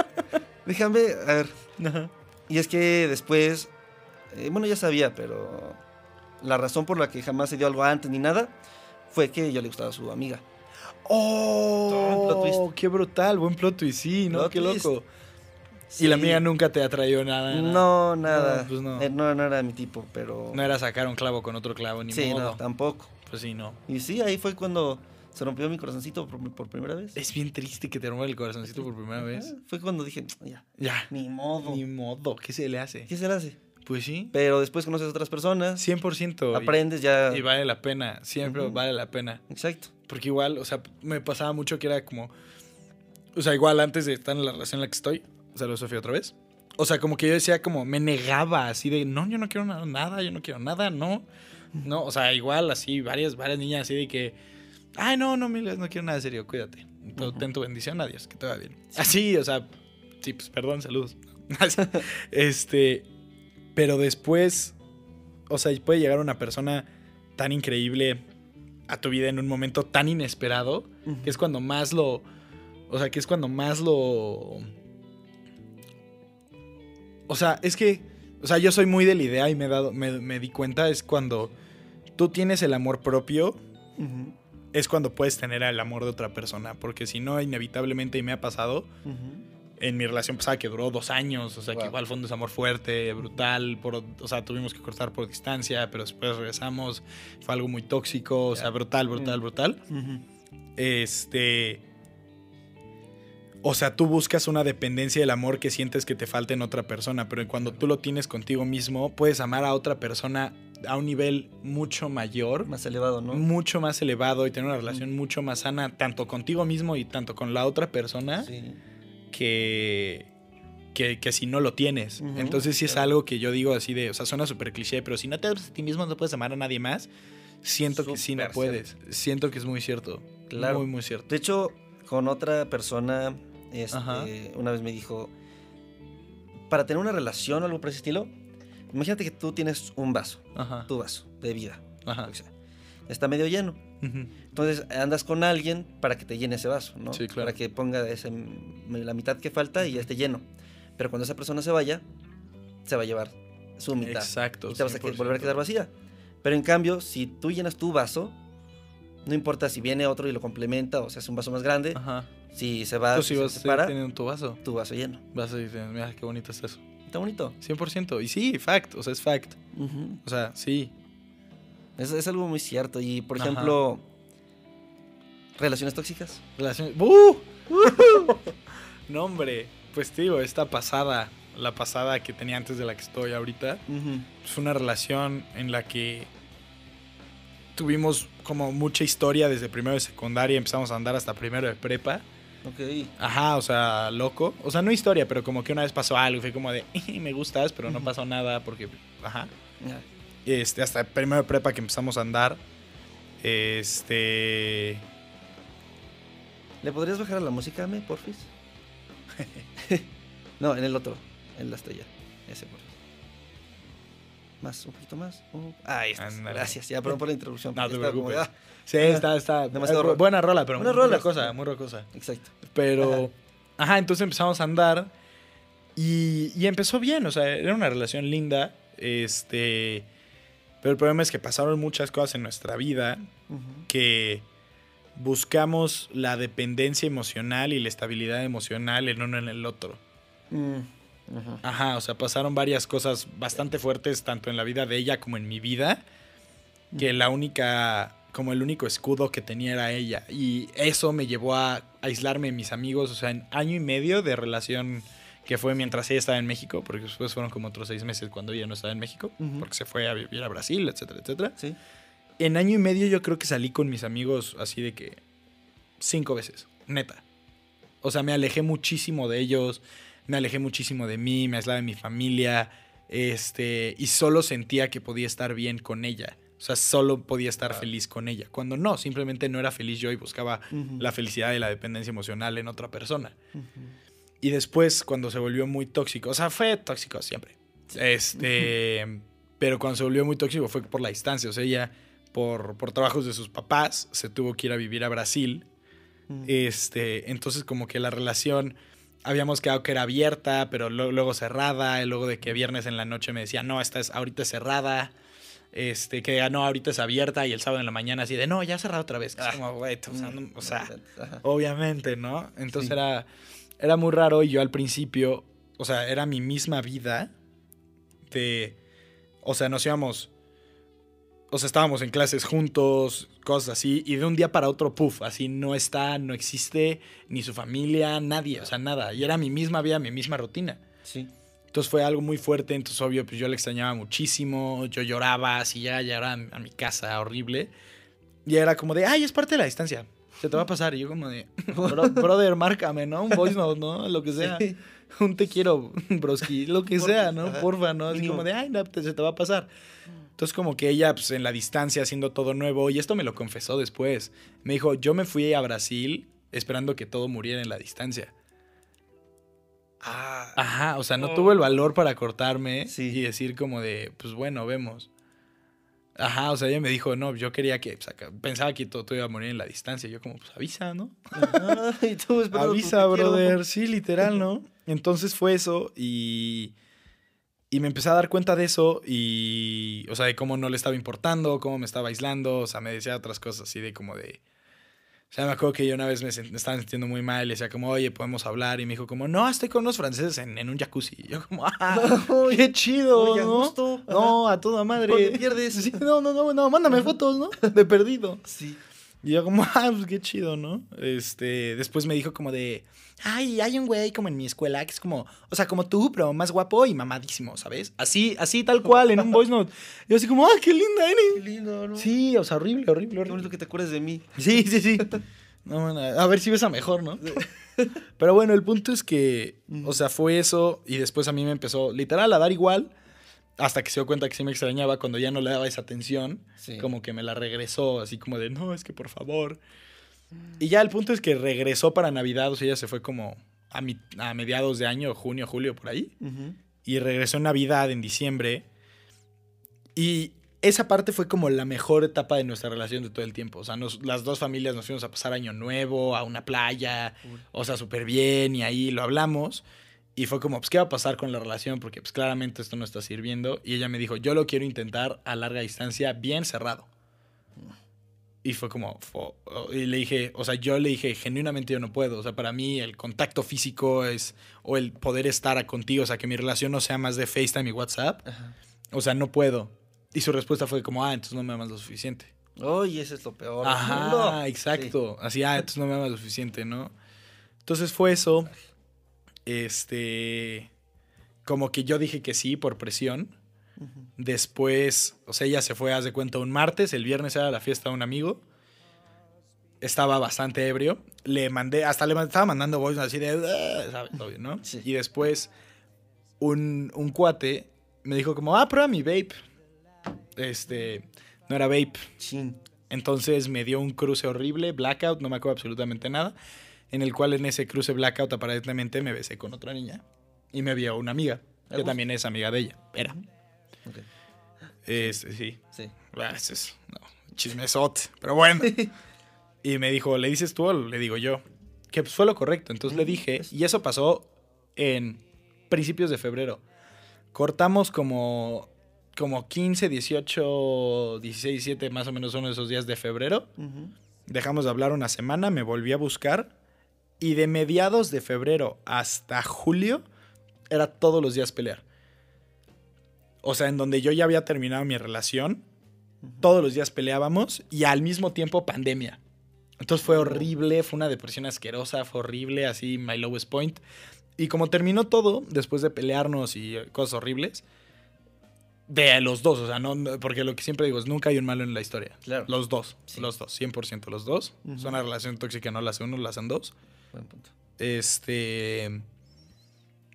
déjame, a ver, Ajá. Y es que después, eh, bueno, ya sabía, pero la razón por la que jamás se dio algo antes ni nada fue que yo le gustaba a su amiga. Oh, qué brutal, buen plot twist, sí, ¿no? Plot qué twist. loco. Y la Sí. amiga nunca te atrayó nada. nada. No, nada. No, pues no. Eh, no, no era mi tipo, pero... No era sacar un clavo con otro clavo, ni sí, modo. no, tampoco. Pues sí, no. Y sí, ahí fue cuando se rompió mi corazoncito por, por primera vez. Es bien triste que te rompa el corazoncito por primera vez. Ah, Fue cuando dije, ya, Ya. ni modo. Ni modo, ¿qué se le hace? ¿Qué se le hace? Pues sí. Pero después conoces a otras personas, 100%. y- aprendes ya... Y vale la pena, siempre Ujú. vale la pena. Exacto. Porque igual, o sea, me pasaba mucho que era como. O sea, igual antes de estar en la relación en la que estoy. Saludos, Sofía, otra vez. O sea, como que yo decía, como me negaba así de, no, yo no quiero nada, yo no quiero nada, no. No, o sea, igual así, varias, varias niñas así de que, ay, no, no, Miles, no quiero nada serio, cuídate. Ujú. Ten tu bendición, adiós, que te va bien. Así, o sea, sí, pues perdón, saludos. Este, pero después, o sea, puede llegar una persona tan increíble a tu vida en un momento tan inesperado, que es cuando más lo, o sea, que es cuando más lo... O sea, es que, o sea, yo soy muy de la idea y me, he dado, me, me di cuenta, es cuando tú tienes el amor propio, es cuando puedes tener el amor de otra persona, porque si no, inevitablemente, y me ha pasado, en mi relación pasada que duró dos años, o sea, que igual fue un desamor fuerte, brutal, por, o sea, tuvimos que cortar por distancia, pero después regresamos, fue algo muy tóxico, o sea, brutal, brutal, Mm. brutal. Este... O sea, tú buscas una dependencia del amor que sientes que te falta en otra persona, pero cuando tú lo tienes contigo mismo, puedes amar a otra persona a un nivel mucho mayor, Más elevado, ¿no? mucho más elevado y tener una relación mucho más sana, tanto contigo mismo y tanto con la otra persona Sí. que, que, que si no lo tienes. Entonces sí es algo que yo digo así de, o sea, suena súper cliché, pero si no te amas a ti mismo no puedes amar a nadie más. Siento que sí no puedes. Siento que es muy cierto. Claro. Muy, muy cierto. De hecho, con otra persona, este, una vez me dijo, para tener una relación o algo por ese estilo, imagínate que tú tienes un vaso, Ajá. tu vaso de vida, Ajá. está medio lleno. Ujú. Entonces andas con alguien para que te llene ese vaso, ¿no? Sí, claro. Para que ponga ese- la mitad que falta y ya esté lleno. Pero cuando esa persona se vaya, se va a llevar su mitad. Exacto. y te vas a que- 100%. volver a quedar vacía. Pero en cambio, si tú llenas tu vaso, no importa si viene otro y lo complementa o se hace un vaso más grande, Ajá. si se va, Tú si se vas a separa, tener tu vaso. tu vaso lleno. Vas a decir, mira qué bonito es eso. Está bonito. 100%. Y sí, fact, o sea, es fact. O sea, sí. es, es algo muy cierto. Y, por Ajá. ejemplo, relaciones tóxicas. Relación... ¡Uh! no, hombre. Pues digo, esta pasada, la pasada que tenía antes de la que estoy ahorita, Ujú. es una relación en la que tuvimos como mucha historia desde primero de secundaria, empezamos a andar hasta primero de prepa. Ok. Ajá, o sea, loco. O sea, no historia, pero como que una vez pasó algo, y fue como de, me gustas, pero no pasó nada porque, ajá. Ya. Este, hasta primero de prepa que empezamos a andar. Este... ¿Le podrías bajar a la música, me, porfis? no, en el otro. En la estrella. Ese, porfis. Más, un poquito más. Uh, ahí está. Gracias. Ya, perdón por la interrupción. No te como preocupes. ah, Sí, está, está. Demasiado eh, rock. buena rola, pero Buena muy rola. rocosa, muy rocosa. exacto. Pero, ajá, entonces empezamos a andar y, y empezó bien, o sea, era una relación linda, este, pero el problema es que pasaron muchas cosas en nuestra vida que buscamos la dependencia emocional y la estabilidad emocional en uno en el otro. Mm, Ajá, o sea, pasaron varias cosas bastante fuertes tanto en la vida de ella como en mi vida, que la única, como el único escudo que tenía era ella. Y eso me llevó a aislarme de mis amigos, o sea, en año y medio de relación que fue mientras ella estaba en México, porque después fueron como otros seis meses cuando ella no estaba en México, porque se fue a vivir a Brasil, etcétera, etcétera. Sí. En año y medio yo creo que salí con mis amigos así de que cinco veces, neta. O sea, me alejé muchísimo de ellos, me alejé muchísimo de mí, me aislaba de mi familia, este, y solo sentía que podía estar bien con ella. O sea, solo podía estar Claro. feliz con ella. Cuando no, simplemente no era feliz yo y buscaba la felicidad y la dependencia emocional en otra persona. Y después, cuando se volvió muy tóxico, o sea, fue tóxico siempre. Este, pero cuando se volvió muy tóxico fue por la distancia. O sea, ella, por, por trabajos de sus papás, se tuvo que ir a vivir a Brasil. Este, entonces, como que la relación habíamos quedado que era abierta, pero lo- luego cerrada. Y luego de que viernes en la noche me decía, no, esta es ahorita es cerrada. Este, que diga, no, ahorita es abierta. Y el sábado en la mañana así de, no, ya cerrado otra vez. Ah. Es como, güey, o sea, no- o sea, Ajá. Obviamente, ¿no? Entonces Sí. era, era muy raro y yo al principio, o sea, era mi misma vida de, o sea, nos íbamos, o sea, estábamos en clases juntos, cosas así, y de un día para otro, puff, así no está, no existe, ni su familia, nadie, o sea, nada. Y era mi misma vida, mi misma rutina. Sí. Entonces fue algo muy fuerte, entonces obvio, pues yo le extrañaba muchísimo, yo lloraba, así ya, ya era a mi casa, horrible. Y era como de, ay, es parte de la distancia, se te va a pasar. Y yo como de, "Bro- brother, márcame, ¿no? Un voice note, ¿no? Lo que sea. Sí. Un te quiero, broski, lo que sea, ¿no? Porfa, ¿no? Así como de, ay, no, te- se te va a pasar. Entonces como que ella, pues en la distancia, haciendo todo nuevo, y esto me lo confesó después. Me dijo, yo me fui a Brasil esperando que todo muriera en la distancia. Ah. Ajá, o sea, no Oh. tuvo el valor para cortarme Sí. y decir como de, pues bueno, vemos. Ajá, o sea, ella me dijo, no, yo quería que, pues, acá- pensaba que todo, todo iba a morir en la distancia. Yo como, pues avisa, ¿no? Ajá, y tú tu avisa, quiero. brother, sí, literal, ¿no? Entonces fue eso y, y me empecé a dar cuenta de eso y, o sea, de cómo no le estaba importando, cómo me estaba aislando, o sea, me decía otras cosas así de como de... O sea, me acuerdo que yo una vez me, me estaba sintiendo muy mal, le decía como, oye, podemos hablar, y me dijo como, no, estoy con unos franceses en, en un jacuzzi. Y yo como, ah, qué chido, Oye, ¿no? gusto. No, a toda madre. Pierdes. Sí, no, no, no, no, mándame fotos, ¿no? De perdido. Sí. Y yo como, ah, pues qué chido, ¿no? Este, después me dijo como de, ay, hay un güey como en mi escuela que es como, o sea, como tú, pero más guapo y mamadísimo, ¿sabes? Así, así tal cual, en un voice note. Y yo así como, ah, qué linda Qué eres. lindo, ¿no? Sí, o sea, horrible, horrible, Qué bonito horrible. que te acuerdes de mí. Sí, sí, sí. No, bueno, a ver si ves a mejor, ¿no? Pero bueno, el punto es que, o sea, fue eso y después a mí me empezó literal a dar igual hasta que se dio cuenta que sí me extrañaba cuando ya no le daba esa atención. Sí. Como que me la regresó, así como de, no, es que por favor. Y ya el punto es que regresó para Navidad, o sea, ella se fue como a, mi- a mediados de año, junio, julio, por ahí. Y regresó en Navidad, en diciembre. Y esa parte fue como la mejor etapa de nuestra relación de todo el tiempo. O sea, nos- las dos familias nos fuimos a pasar año nuevo, a una playa, o sea, súper bien, y ahí lo hablamos. Y fue como, pues, ¿qué va a pasar con la relación? Porque, pues, claramente esto no está sirviendo. Y ella me dijo, yo lo quiero intentar a larga distancia, bien cerrado. Y fue como, fo- y le dije, o sea, yo le dije, genuinamente yo no puedo. O sea, para mí el contacto físico es, o el poder estar contigo, o sea, que mi relación no sea más de FaceTime y WhatsApp. Ajá. O sea, no puedo. Y su respuesta fue como, ah, entonces no me amas lo suficiente. Oye, ese es lo peor. Ajá, mundo. exacto. Así, ah, entonces no me amas lo suficiente, ¿no? Entonces fue eso. Este. Como que yo dije que sí por presión. Después, o sea, ella se fue, haz de cuenta, un martes. El viernes era la fiesta de un amigo. Estaba bastante ebrio. Le mandé, hasta le estaba mandando voice así de, "Ah", ¿sabes? Obvio, ¿no? Sí. Y después, un, un cuate me dijo como, ah, prueba mi vape. Este, no era vape. Chin. Entonces me dio un cruce horrible, blackout, no me acuerdo absolutamente nada, en el cual en ese cruce blackout aparentemente me besé con otra niña y me vio una amiga, que también es amiga de ella. Era. Ok. Este, sí. Sí. Ah, ese es- no, chismesote, pero bueno. y me dijo, ¿le dices tú o le digo yo? Que pues, fue lo correcto. Entonces le Mm, dije, pues. y eso pasó en principios de febrero. Cortamos como, como 15, 18, 16, 17, más o menos son esos días de febrero. Dejamos de hablar una semana, me volví a buscar. Y de mediados de febrero hasta julio, era todos los días pelear. O sea, en donde yo ya había terminado mi relación, todos los días peleábamos y al mismo tiempo pandemia. Entonces fue horrible, fue una depresión asquerosa, fue horrible, así my lowest point. Y como terminó todo, después de pelearnos y cosas horribles, de los dos, o sea, no, porque lo que siempre digo es nunca hay un malo en la historia. Claro. Los dos, Sí. los dos, 100% los dos. Ujú. Es una relación tóxica, no la hace uno, la hacen dos. Buen punto. Este.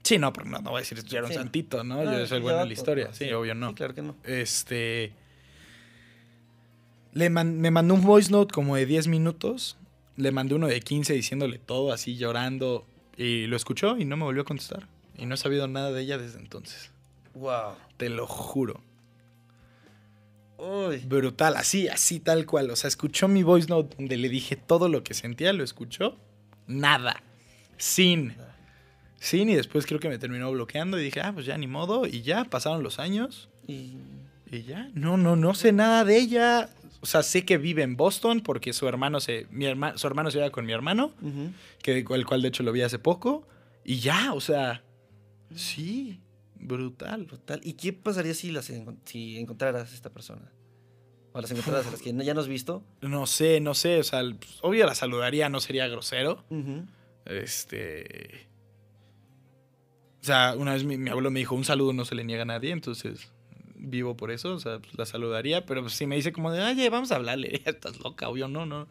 Sí, no, pero no, no voy a decir yo era un Sí. santito, ¿no? Ah, yo soy ya bueno en la historia. Sí, sí. obvio no. Sí, claro que no. Este. Le man- me mandó un voice note como de 10 minutos. Le mandé uno de 15 diciéndole todo, así llorando. Y lo escuchó y no me volvió a contestar. Y no he sabido nada de ella desde entonces. Wow. Te lo juro. Uy. Brutal, así, así tal cual. O sea, escuchó mi voice note donde le dije todo lo que sentía, lo escuchó. Nada. Sin. Sin, y después creo que me terminó bloqueando y dije, ah, pues ya ni modo. Y ya pasaron los años. Y... Y ya, no, no, no sé nada de ella. O sea, sé que vive en Boston porque su hermano se, mi herma- su hermano se lleva con mi hermano, que el cual de hecho lo vi hace poco. Y ya, o sea, sí, brutal. Brutal. ¿Y qué pasaría si, las si encontraras a esta persona? O las encontraras a las que ya no has visto. No sé, no sé, o sea, pues, obvio la saludaría, no sería grosero. Este. O sea, una vez mi, mi abuelo me dijo: un saludo no se le niega a nadie, entonces vivo por eso, o sea, pues, la saludaría. Pero pues, si me dice como de, oye, vamos a hablarle, estás loca, obvio, no, no.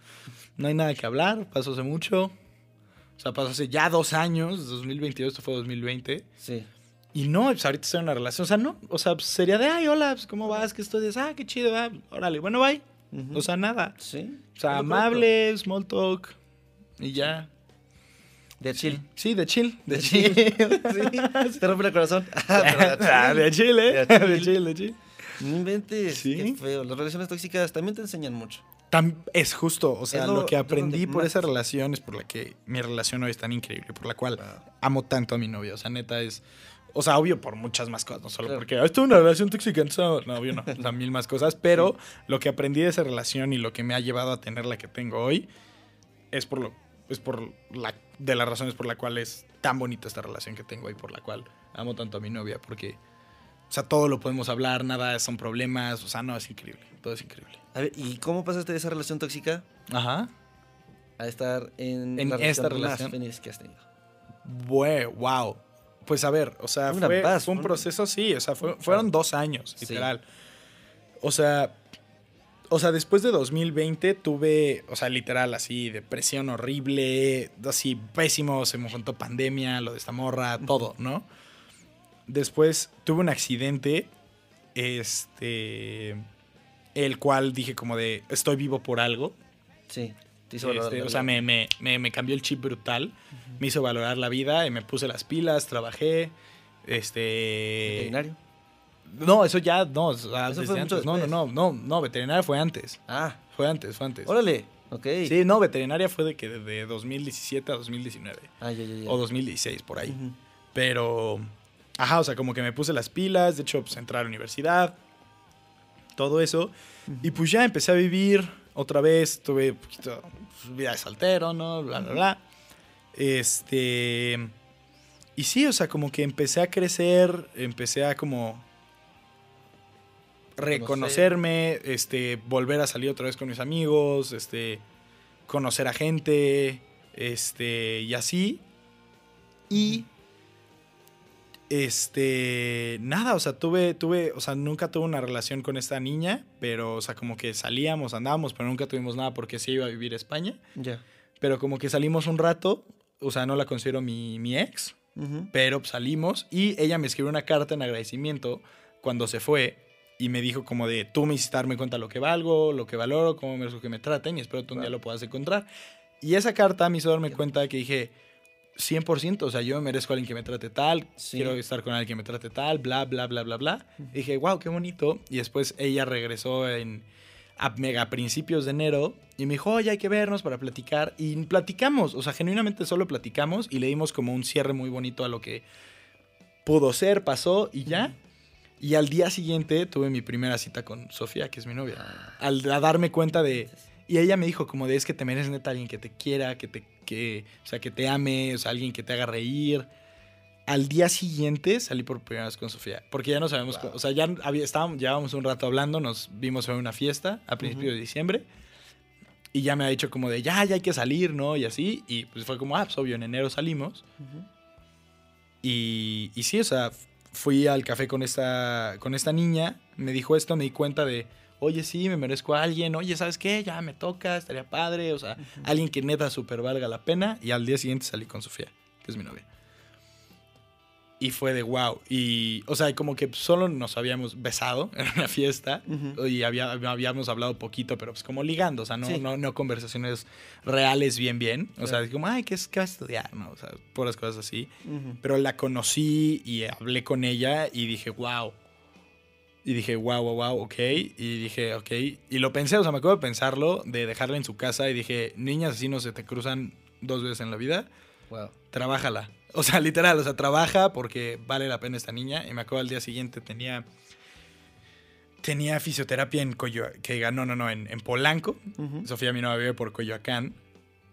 No hay nada que hablar, pasó hace mucho. O sea, pasó hace ya dos años, 2022, esto fue 2020. Sí. Y no, pues ahorita estoy en una relación, o sea, no. O sea, pues, sería de, ay, hola, pues, ¿cómo vas? ¿Qué estudias? Ah, qué chido, ah, órale, bueno, bye. O sea, nada. sí. O sea, amable, small talk, y ya. De chill. Sí, de chill. De chill. sí. Te rompe el corazón. Ah, de chill, ¿eh? De chill. de chill. No inventes. Sí. Qué feo. Las relaciones tóxicas también te enseñan mucho. Es justo, o sea, lo, lo- que aprendí por esa relación es por la que mi relación hoy es tan increíble, por la cual amo tanto a mi novia. O sea, neta es. O sea, obvio por muchas más cosas, no solo Claro. porque "Ah, esto es una relación tóxica, no, obvio no, o sea, mil más cosas, pero lo que aprendí de esa relación y lo que me ha llevado a tener la que tengo hoy es por lo es por la de las razones por la cual es tan bonita esta relación que tengo hoy, por la cual amo tanto a mi novia, porque o sea, todo lo podemos hablar, nada son problemas, o sea, no, es increíble, todo es increíble. A ver, ¿y cómo pasaste de esa relación tóxica Ajá. a estar en, En la esta más relación. feliz que has tenido? Wow. Pues a ver, o sea, Una fue, paz, fue un proceso, sí, o sea, fue- fueron dos años, Sí. literal. O sea, o sea, después de 2020 tuve, o sea, literal, así, depresión horrible, así, pésimo, se me juntó pandemia, lo de esta morra, todo, ¿no? Después tuve un accidente, este, el cual dije como de, estoy vivo por algo, Sí. Te hizo valorar este, o sea, me, me, me, me cambió el chip brutal. Me hizo valorar la vida y me puse las pilas, trabajé. Este. ¿Veterinario? No, eso ya, no. Eso desde antes. No, no, no, no, no, veterinaria fue antes. Ah, Fue antes, fue antes. órale. Ok. Sí, no, veterinaria fue de que de 2017 a 2019. Ah, ya, ya, ya. O 2016, por ahí. Pero, ajá, o sea, como que me puse las pilas, de hecho, pues entré a la universidad, todo eso. Y pues ya empecé a vivir otra vez, tuve un poquito pues, vida de soltero, ¿no? Bla, bla, bla. Este. Y sí, o sea, como que empecé a crecer, empecé a como reconocerme, este, volver a salir otra vez con mis amigos, este, conocer a gente, este, y así. Y este, nada, o sea, tuve, tuve, o sea, nunca tuve una relación con esta niña, pero, o sea, como que salíamos, andábamos, pero nunca tuvimos nada porque sí iba a vivir a España. Ya. Pero como que salimos un rato, o sea, no la considero mi, mi ex, pero salimos y ella me escribió una carta en agradecimiento cuando se fue y me dijo como de, tú me hiciste darme cuenta lo que valgo, lo que valoro, cómo merezco que me traten y espero que un día lo puedas encontrar. Y esa carta me hizo darme cuenta que dije, 100%, o sea, yo merezco a alguien que me trate tal, Sí. quiero estar con alguien que me trate tal, bla, bla, bla, bla, bla. Dije, wow, qué bonito. Y después ella regresó en a mega principios de enero y me dijo, oye, hay que vernos para platicar. Y platicamos, o sea, genuinamente solo platicamos y le dimos como un cierre muy bonito a lo que pudo ser, pasó y ya. Y al día siguiente tuve mi primera cita con Sofía, que es mi novia. Al a darme cuenta de... Y ella me dijo como de, es que te mereces neta alguien que te quiera, que te, que, o sea, que te ame, o sea, alguien que te haga reír. Al día siguiente salí por primera vez con Sofía, porque ya no sabemos, Wow. o sea, ya había, estábamos, llevábamos un rato hablando, nos vimos en una fiesta a principios de diciembre, y ya me ha dicho como de, ya, ya hay que salir, ¿no? Y así, y pues fue como, ah, pues obvio, en enero salimos, y, y sí, o sea, fui al café con esta, con esta niña, me dijo esto, me di cuenta de, oye, sí, me merezco a alguien, oye, ¿sabes qué? Ya me toca, estaría padre, o sea, alguien que neta super valga la pena. Y al día siguiente salí con Sofía, que es mi novia. Y fue de wow. Y, o sea, como que solo nos habíamos besado en una fiesta Ujú. y había, habíamos hablado poquito, pero pues como ligando, o sea, no, Sí. no, no conversaciones reales bien, bien. O sea, como, ay, ¿qué, es, ¿qué vas a estudiar? No, o sea, puras cosas así. Ujú. Pero la conocí y hablé con ella y dije, wow. Y dije, wow, wow, wow, ok. Y dije, ok. Y lo pensé, o sea, me acuerdo de pensarlo, de dejarla en su casa y dije, niñas así no se te cruzan dos veces en la vida, Wow. trabájala. O sea, literal, o sea, trabaja porque vale la pena esta niña. Y me acuerdo al día siguiente tenía... Tenía fisioterapia en Coyoacán, que ganó, no, no, en, en Polanco. Ujú. Sofía, mi novia, vive por Coyoacán.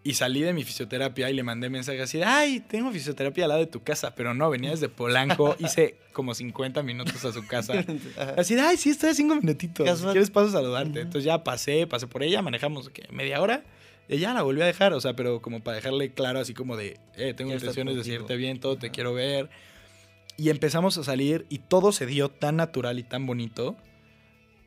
Y salí de mi fisioterapia y le mandé mensaje así ay, tengo fisioterapia al lado de tu casa. Pero no, venía desde Polanco, hice como 50 minutos a su casa. Así ay, sí, estoy a cinco minutitos. Si Casual. quieres paso a saludarte. Ujú. Entonces ya pasé, pasé por ella, manejamos ¿qué? media hora. Y ya la volví a dejar, o sea, pero como para dejarle claro así como de, eh, tengo intenciones de decirte bien, todo, te Ajá. quiero ver. Y empezamos a salir y todo se dio tan natural y tan bonito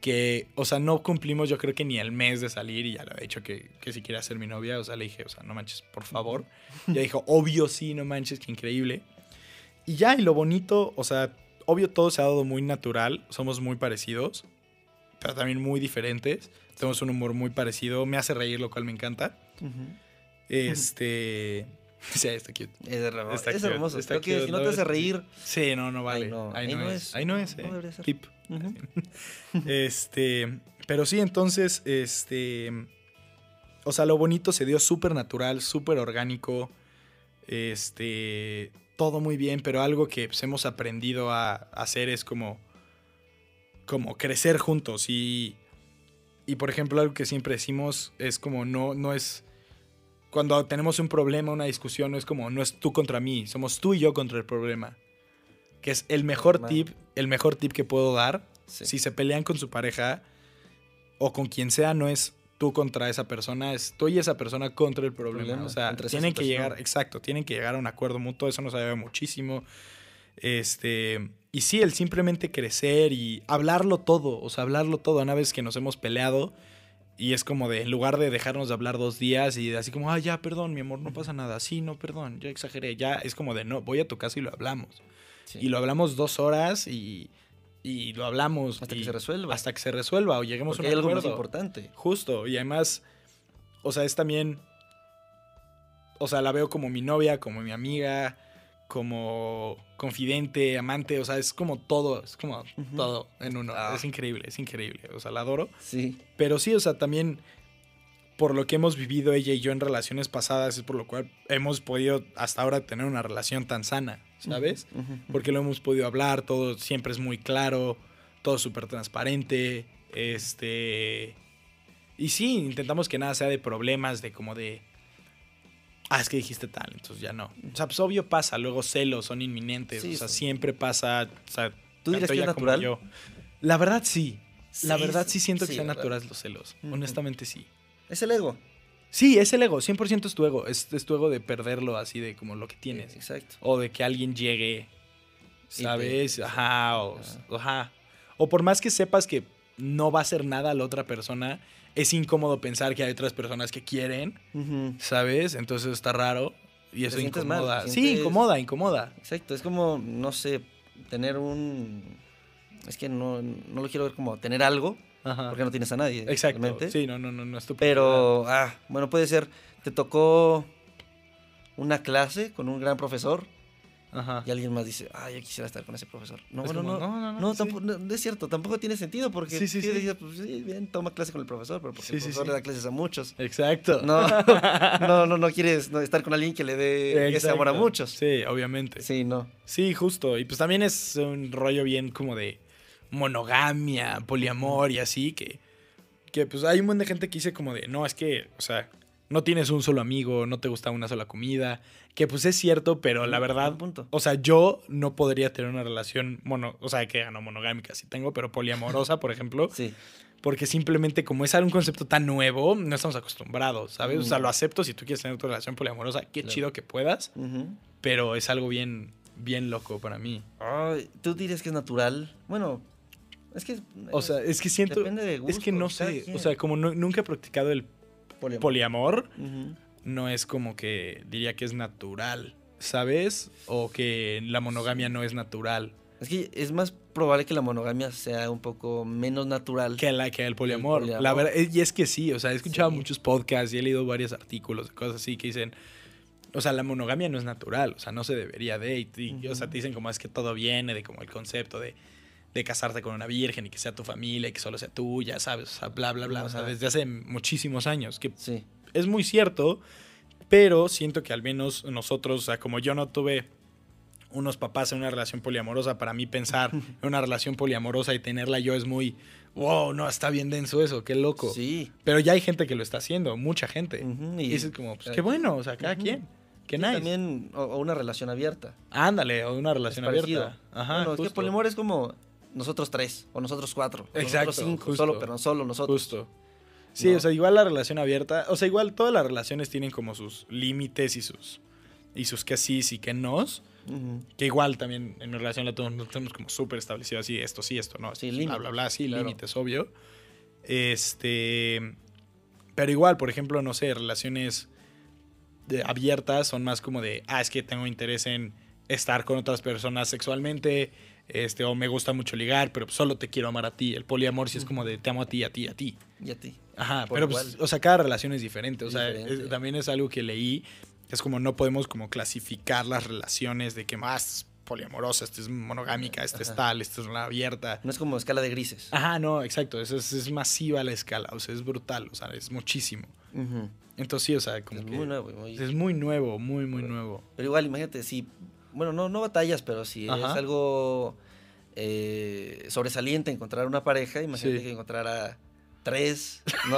que, o sea, no cumplimos yo creo que ni el mes de salir y ya le había dicho que, que si quiere ser mi novia, o sea, le dije, o sea, no manches, por favor. Y ella dijo, obvio sí, no manches, qué increíble. Y ya, y lo bonito, o sea, obvio todo se ha dado muy natural, somos muy parecidos, pero también muy diferentes. Tenemos un humor muy parecido, me hace reír, lo cual me encanta. Ujú. Este... Sí, está cute. Es, hermoso. Está es cute, hermoso. está Creo que cute, si no ¿no? te hace reír, Sí, no, no vale. Ahí no, ahí, no, es. Ahí no es, eh. No ser. Hip. Este, pero sí, entonces, este, o sea, lo bonito se dio súper natural, súper orgánico, este, todo muy bien, pero algo que pues, hemos aprendido a hacer es como, como crecer juntos y, y por ejemplo, algo que siempre decimos es como no, no es, cuando tenemos un problema, una discusión, no es como, no es tú contra mí, somos tú y yo contra el problema. Que es el mejor tip, el mejor tip que puedo dar Sí. si se pelean con su pareja o con quien sea, no es tú contra esa persona, es tú y esa persona contra el problema. Problema, o sea, tienen que llegar, exacto, tienen que llegar a un acuerdo mutuo, eso nos ayuda muchísimo. Este, y sí, el simplemente crecer y hablarlo todo, o sea, hablarlo todo. Una vez que nos hemos peleado y es como de, en lugar de dejarnos de hablar dos días y de así como, ah, ya, perdón, mi amor, no pasa nada, sí, no, perdón, yo exageré, ya, es como de, no, voy a tu casa y lo hablamos. Sí. Y lo hablamos dos horas y, y lo hablamos. Hasta que se resuelva. Hasta que se resuelva o lleguemos Porque a hay un algo más acuerdo. importante. Justo. Y además, o sea, es también. O sea, la veo como mi novia, como mi amiga, como confidente, amante. O sea, es como todo. Es como todo en uno. Ah. Es increíble, es increíble. O sea, la adoro. Sí. Pero sí, o sea, también por lo que hemos vivido ella y yo en relaciones pasadas, es por lo cual hemos podido hasta ahora tener una relación tan sana, ¿sabes? Porque lo hemos podido hablar, todo siempre es muy claro, todo súper transparente, este... Y sí, intentamos que nada sea de problemas, de como de. Ah, es que dijiste tal, entonces ya no. O sea, pues obvio pasa, luego celos son inminentes. Sí, o sea, sí. siempre pasa. O sea, ¿Tú dirías que es natural? yo. La verdad sí. La verdad sí, siento que sean naturales los celos. Honestamente sí. Es el ego. Sí, es el ego, 100% es tu ego. Es, es tu ego de perderlo así de como lo que tienes. Exacto. O de que alguien llegue, ¿sabes? te- Ajá, o, Ajá. ajá. O por más que sepas que no va a hacer nada a la otra persona, es incómodo pensar que hay otras personas que quieren. ¿sabes? Entonces está raro y eso mal, incomoda. Sí, incomoda, incomoda. Exacto, es como, no sé, tener un... Es que no, no lo quiero ver como tener algo, Ajá. porque no tienes a nadie. Exacto. realmente. Sí, no, no, no, no es tu Pero, ah, bueno, puede ser, te tocó una clase con un gran profesor. Ajá. y alguien más dice, ah, yo quisiera estar con ese profesor. No, bueno, no, no, no, no, no, sí. tampoco- no, es cierto, tampoco tiene sentido porque Sí, sí, sí, decía, pues sí, bien, toma clase con el profesor, pero porque Sí, el profesor le da clases a muchos. Exacto. No, no, no, no quieres estar con alguien que le dé ese amor a Exacto. muchos. Sí, obviamente. Sí, no. Sí, justo. Y pues también es un rollo bien como de monogamia, poliamor y así, que, que pues hay un montón de gente que dice como de, no, es que, o sea, no tienes un solo amigo, no te gusta una sola comida, que pues es cierto, pero la verdad, punto. o sea, yo no podría tener una relación mono, o sea, que no monogámica sí tengo, pero poliamorosa, por ejemplo, Sí. porque simplemente como es un concepto tan nuevo, no estamos acostumbrados, ¿sabes? O sea, Mm. lo acepto si tú quieres tener tu relación poliamorosa, qué Claro. chido que puedas, pero es algo bien, bien loco para mí. Ay, ¿Tú dirías que es natural? Bueno, es que... O sea, es que siento. Depende de es que no sé. O sea, como no- nunca he practicado el poliamor. no es como que diría que es natural, ¿sabes? O que la monogamia no es natural. Es que es más probable que la monogamia sea un poco menos natural. Que, la, que el poliamor. poliamor. La verdad, y es que sí, o sea, he escuchado Sí. muchos podcasts y he leído varios artículos cosas así que dicen. O sea, la monogamia no es natural, o sea, no se debería de. Y, y, o sea, te dicen como es que todo viene de como el concepto de, de casarte con una virgen y que sea tu familia y que solo sea tuya, ¿sabes? O sea, bla, bla, bla. O sea, desde hace muchísimos años. Que Sí. es muy cierto, pero siento que al menos nosotros, o sea, como yo no tuve unos papás en una relación poliamorosa, para mí pensar en una relación poliamorosa y tenerla yo es muy, wow, no, está bien denso eso, qué loco. Sí. Pero ya hay gente que lo está haciendo, mucha gente. Y, y- es como, pues cada qué bueno, o sea, cada quien. Qué nice. También, o, o una relación abierta. Ándale, o una relación abierta. Ajá. bueno, es que poliamor es como nosotros tres, o nosotros cuatro, o Exacto, nosotros cinco, justo. solo, pero no solo nosotros. Justo. Sí, No. o sea, igual la relación abierta, o sea, igual todas las relaciones tienen como sus límites y sus y sus que sí y que Ujú. que igual también en mi relación la tenemos, tenemos como súper establecido así, esto sí, esto no, Sí, bla, límites, bla, bla, sí, claro. límites, obvio. Este, pero igual, por ejemplo, no sé, relaciones de- abiertas son más como de, ah, es que tengo interés en estar con otras personas sexualmente, este, o me gusta mucho ligar, pero solo te quiero amar a ti. El poliamor sí es como de, te amo a ti, a ti, a ti. Y a ti. Ajá, Por pero pues, igual. o sea, cada relación es diferente. O sea, Diferente. es- también es algo que leí. Es como no podemos como clasificar las relaciones de que más poliamorosa, esta es monogámica, esta es tal, esta es una abierta. No es como escala de grises. Ajá, no, exacto. Es, es, es masiva la escala, o sea, es brutal, o sea, es muchísimo. Ujú. Entonces sí, o sea, como Es que muy nuevo. muy- es muy nuevo, muy, muy nuevo. Pero igual, imagínate, si. Bueno, no, no batallas, pero si es algo eh, sobresaliente encontrar una pareja, imagínate Sí. que encontrara tres, ¿no?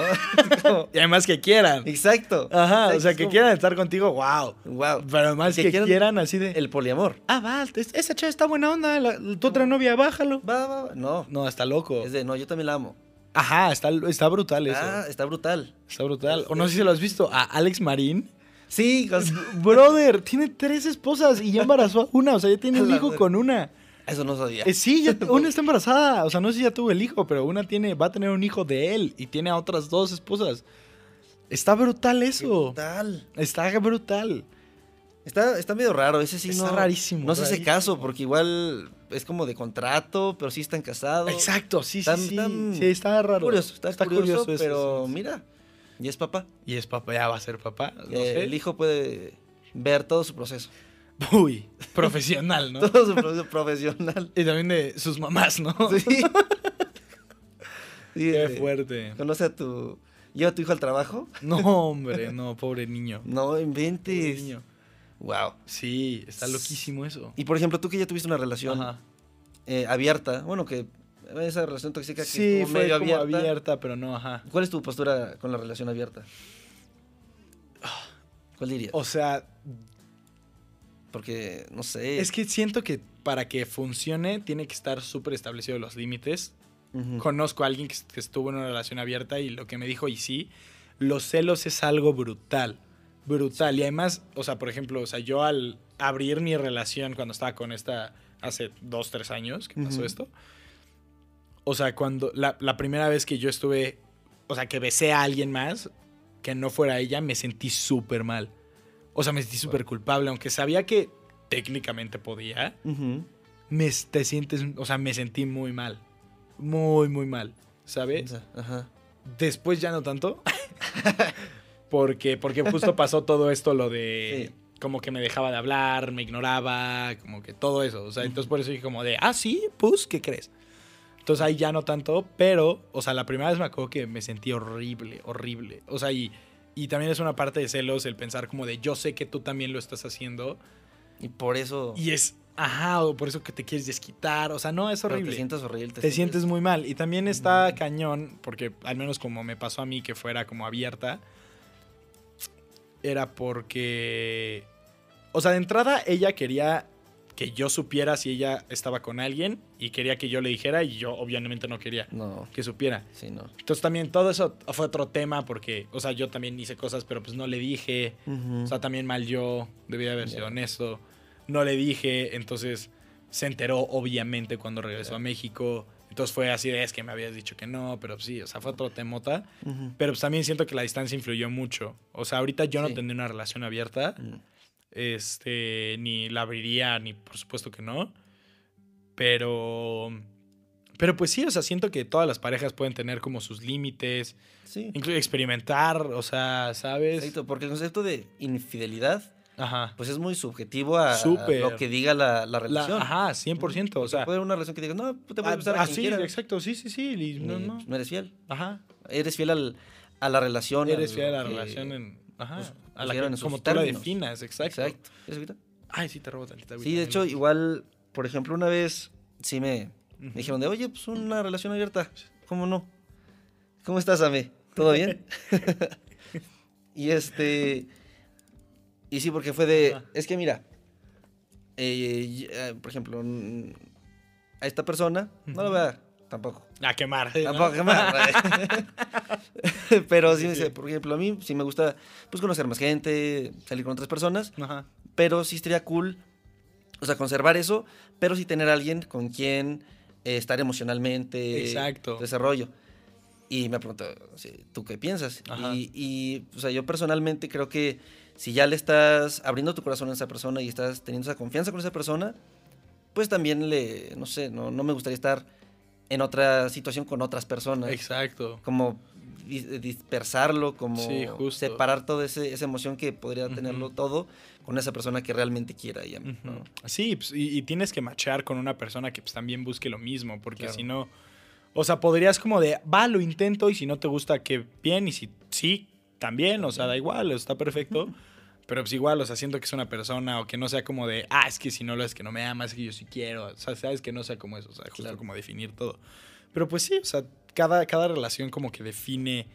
Como- Y además que quieran. Exacto. Ajá, o sea, que quieran estar contigo, wow. Wow. Pero además Que que, quieran quieran, así de... El poliamor. Ah, va, es- esa chava está buena onda, la- tu otra novia, bájalo. Va, va, va. No. No, está loco. Es de, no, yo también la amo. Ajá, está, está brutal eso. Ah, está brutal. Está brutal. O no sé si lo has visto, a Alex Marín. Sí, con- Brother, tiene tres esposas y ya embarazó a una. O sea, ya tiene un hijo con una. eso no sabía. Eh, sí, ya, una está embarazada. O sea, no sé si ya tuvo el hijo, pero una tiene, va a tener un hijo de él y tiene a otras dos esposas. Está brutal eso. brutal. Está brutal. Está, está medio raro, ese sí Está no. rarísimo, No se hace caso, porque igual es como de contrato, pero sí están casados. Exacto, sí, sí, Tan- sí. tan Sí, está raro. Curioso, está, curioso, eso, pero sí. mira, y es papá. Y es papá, ya va a ser papá. No Eh, sé. El hijo puede ver todo su proceso. Uy, profesional, ¿no? Todo su proceso profesional. Y también de sus mamás, ¿no? Sí. Sí, Qué eh, fuerte. Conoce a tu. Lleva a tu hijo al trabajo. No, hombre, no, pobre niño. No Pobre inventes. niño. Wow. Sí, está loquísimo eso. Y por ejemplo, tú que ya tuviste una relación eh, abierta, bueno, que esa relación tóxica que Sí, estuvo fue medio como abierta. abierta, pero no, ajá. ¿Cuál es tu postura con la relación abierta? ¿Cuál dirías? O sea, Porque, no sé. es que siento que para que funcione tiene que estar súper establecidos los límites. Conozco a alguien que, estuvo en una relación abierta y lo que me dijo, y sí, los celos es algo brutal. Brutal. Y además, o sea, por ejemplo, o sea, yo al abrir mi relación cuando estaba con esta hace dos, tres años que pasó esto. O sea, cuando la, la primera vez que yo estuve, o sea, que besé a alguien más que no fuera ella, me sentí súper mal. O sea, me sentí súper culpable, aunque sabía que técnicamente podía. Me, te sientes, o sea, me sentí muy mal. Muy, muy mal. ¿Sabes? Ajá. Después ya no tanto. porque, porque justo pasó todo esto, lo de Sí. como que me dejaba de hablar, me ignoraba, como que todo eso. O sea, entonces por eso dije como de, ah, sí, pues, ¿qué crees? Entonces ahí ya no tanto, pero, o sea, la primera vez me acuerdo que me sentí horrible, horrible. O sea, y, y también es una parte de celos el pensar como de, yo sé que tú también lo estás haciendo. Y por eso. Y es, ajá, o por eso que te quieres desquitar. O sea, no, es pero horrible. Te sientes horrible. Te sientes muy mal. Y también está cañón, porque al menos como me pasó a mí que fuera como abierta, era porque... O sea, de entrada ella quería que yo supiera si ella estaba con alguien y quería que yo le dijera y yo obviamente no quería No, que supiera. sí, no. Entonces también todo eso fue otro tema porque, o sea, yo también hice cosas, pero pues no le dije. O sea, también mal yo, debía haber sido Ya. honesto. No le dije, entonces se enteró obviamente cuando regresó a México. Entonces fue así de, es que me habías dicho que no, pero sí, o sea, fue otro temota. Ujú. Pero pues también siento que la distancia influyó mucho. O sea, ahorita yo no tendría una relación abierta, Mm. Este, ni la abriría, ni por supuesto que no. Pero... Pero pues sí, o sea, siento que todas las parejas pueden tener como sus límites, Sí. incluso experimentar, o sea, ¿sabes? Exacto, porque el concepto de infidelidad, Ajá. pues es muy subjetivo a, a Súper. lo que diga la, la La- relación. ajá, 100%. O sea, puede haber una relación que diga, no, te ah, puedes besar a ah, quien sí, quieras. exacto, sí, sí, sí. y no, pues, no eres fiel. Ajá. Eres fiel al, a la relación. Eres fiel a la que- relación en. Ajá. pues, a la que, en como tú la definas, exacto. Exacto. ¿Quieres? Ay, sí, te robo tantita. Sí, de hecho, igual, por ejemplo, una vez sí me, dijeron de, oye, pues una relación abierta. ¿Cómo no? ¿Cómo estás, Ame? ¿Todo bien? y este. Y sí, porque fue de. Ajá. Es que mira. eh, eh, por ejemplo, a esta persona, no lo voy a tampoco. A quemar. ¿no? Tampoco, jamás. Pero sí, me Sí, por ejemplo, a mí sí me gusta pues conocer más gente, salir con otras personas, Ajá. pero sí estaría cool, o sea, conservar eso, pero sí tener a alguien con quien eh, estar emocionalmente. Exacto. Desarrollo. Y me preguntó, ¿tú qué piensas? Ajá. Y, y, o sea, yo personalmente creo que si ya le estás abriendo tu corazón a esa persona y estás teniendo esa confianza con esa persona, pues también le, no sé, no, no me gustaría estar en otra situación con otras personas. Exacto. Como dis- dispersarlo, como Sí, separar toda ese- esa emoción que podría tenerlo todo con esa persona que realmente quiera. Y, Ujú. ¿no? Sí, pues, y, y tienes que machar con una persona que pues, también busque lo mismo, porque Claro. si no, o sea, podrías como de, va, lo intento y si no te gusta, que bien, y si sí, también, o sea, da igual, está perfecto. Pero pues igual, o sea, siento que es una persona o que no sea como de, ah, es que si no lo es que no me amas, es que yo sí quiero. O sea, sabes que no sea como eso, o sea, justo Claro. como definir todo. Pero pues sí, o sea, cada, cada relación como que define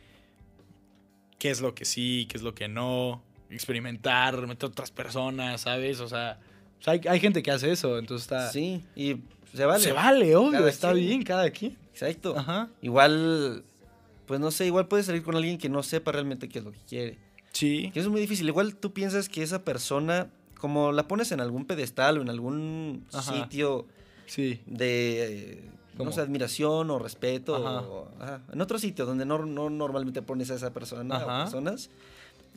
qué es lo que sí, qué es lo que no, experimentar, meter otras personas, ¿sabes? O sea, o sea, hay, hay gente que hace eso, entonces está... Sí, y se vale. Se vale, obvio, Cada está quien. bien cada quien. Exacto. Ajá. Igual, pues no sé, igual puedes salir con alguien que no sepa realmente qué es lo que quiere. Sí. Que es muy difícil. Igual tú piensas que esa persona, como la pones en algún pedestal o en algún Ajá. sitio Sí. de, eh, no sé, admiración o respeto, Ajá. o- ajá, en otro sitio donde no, no normalmente pones a esa persona o personas,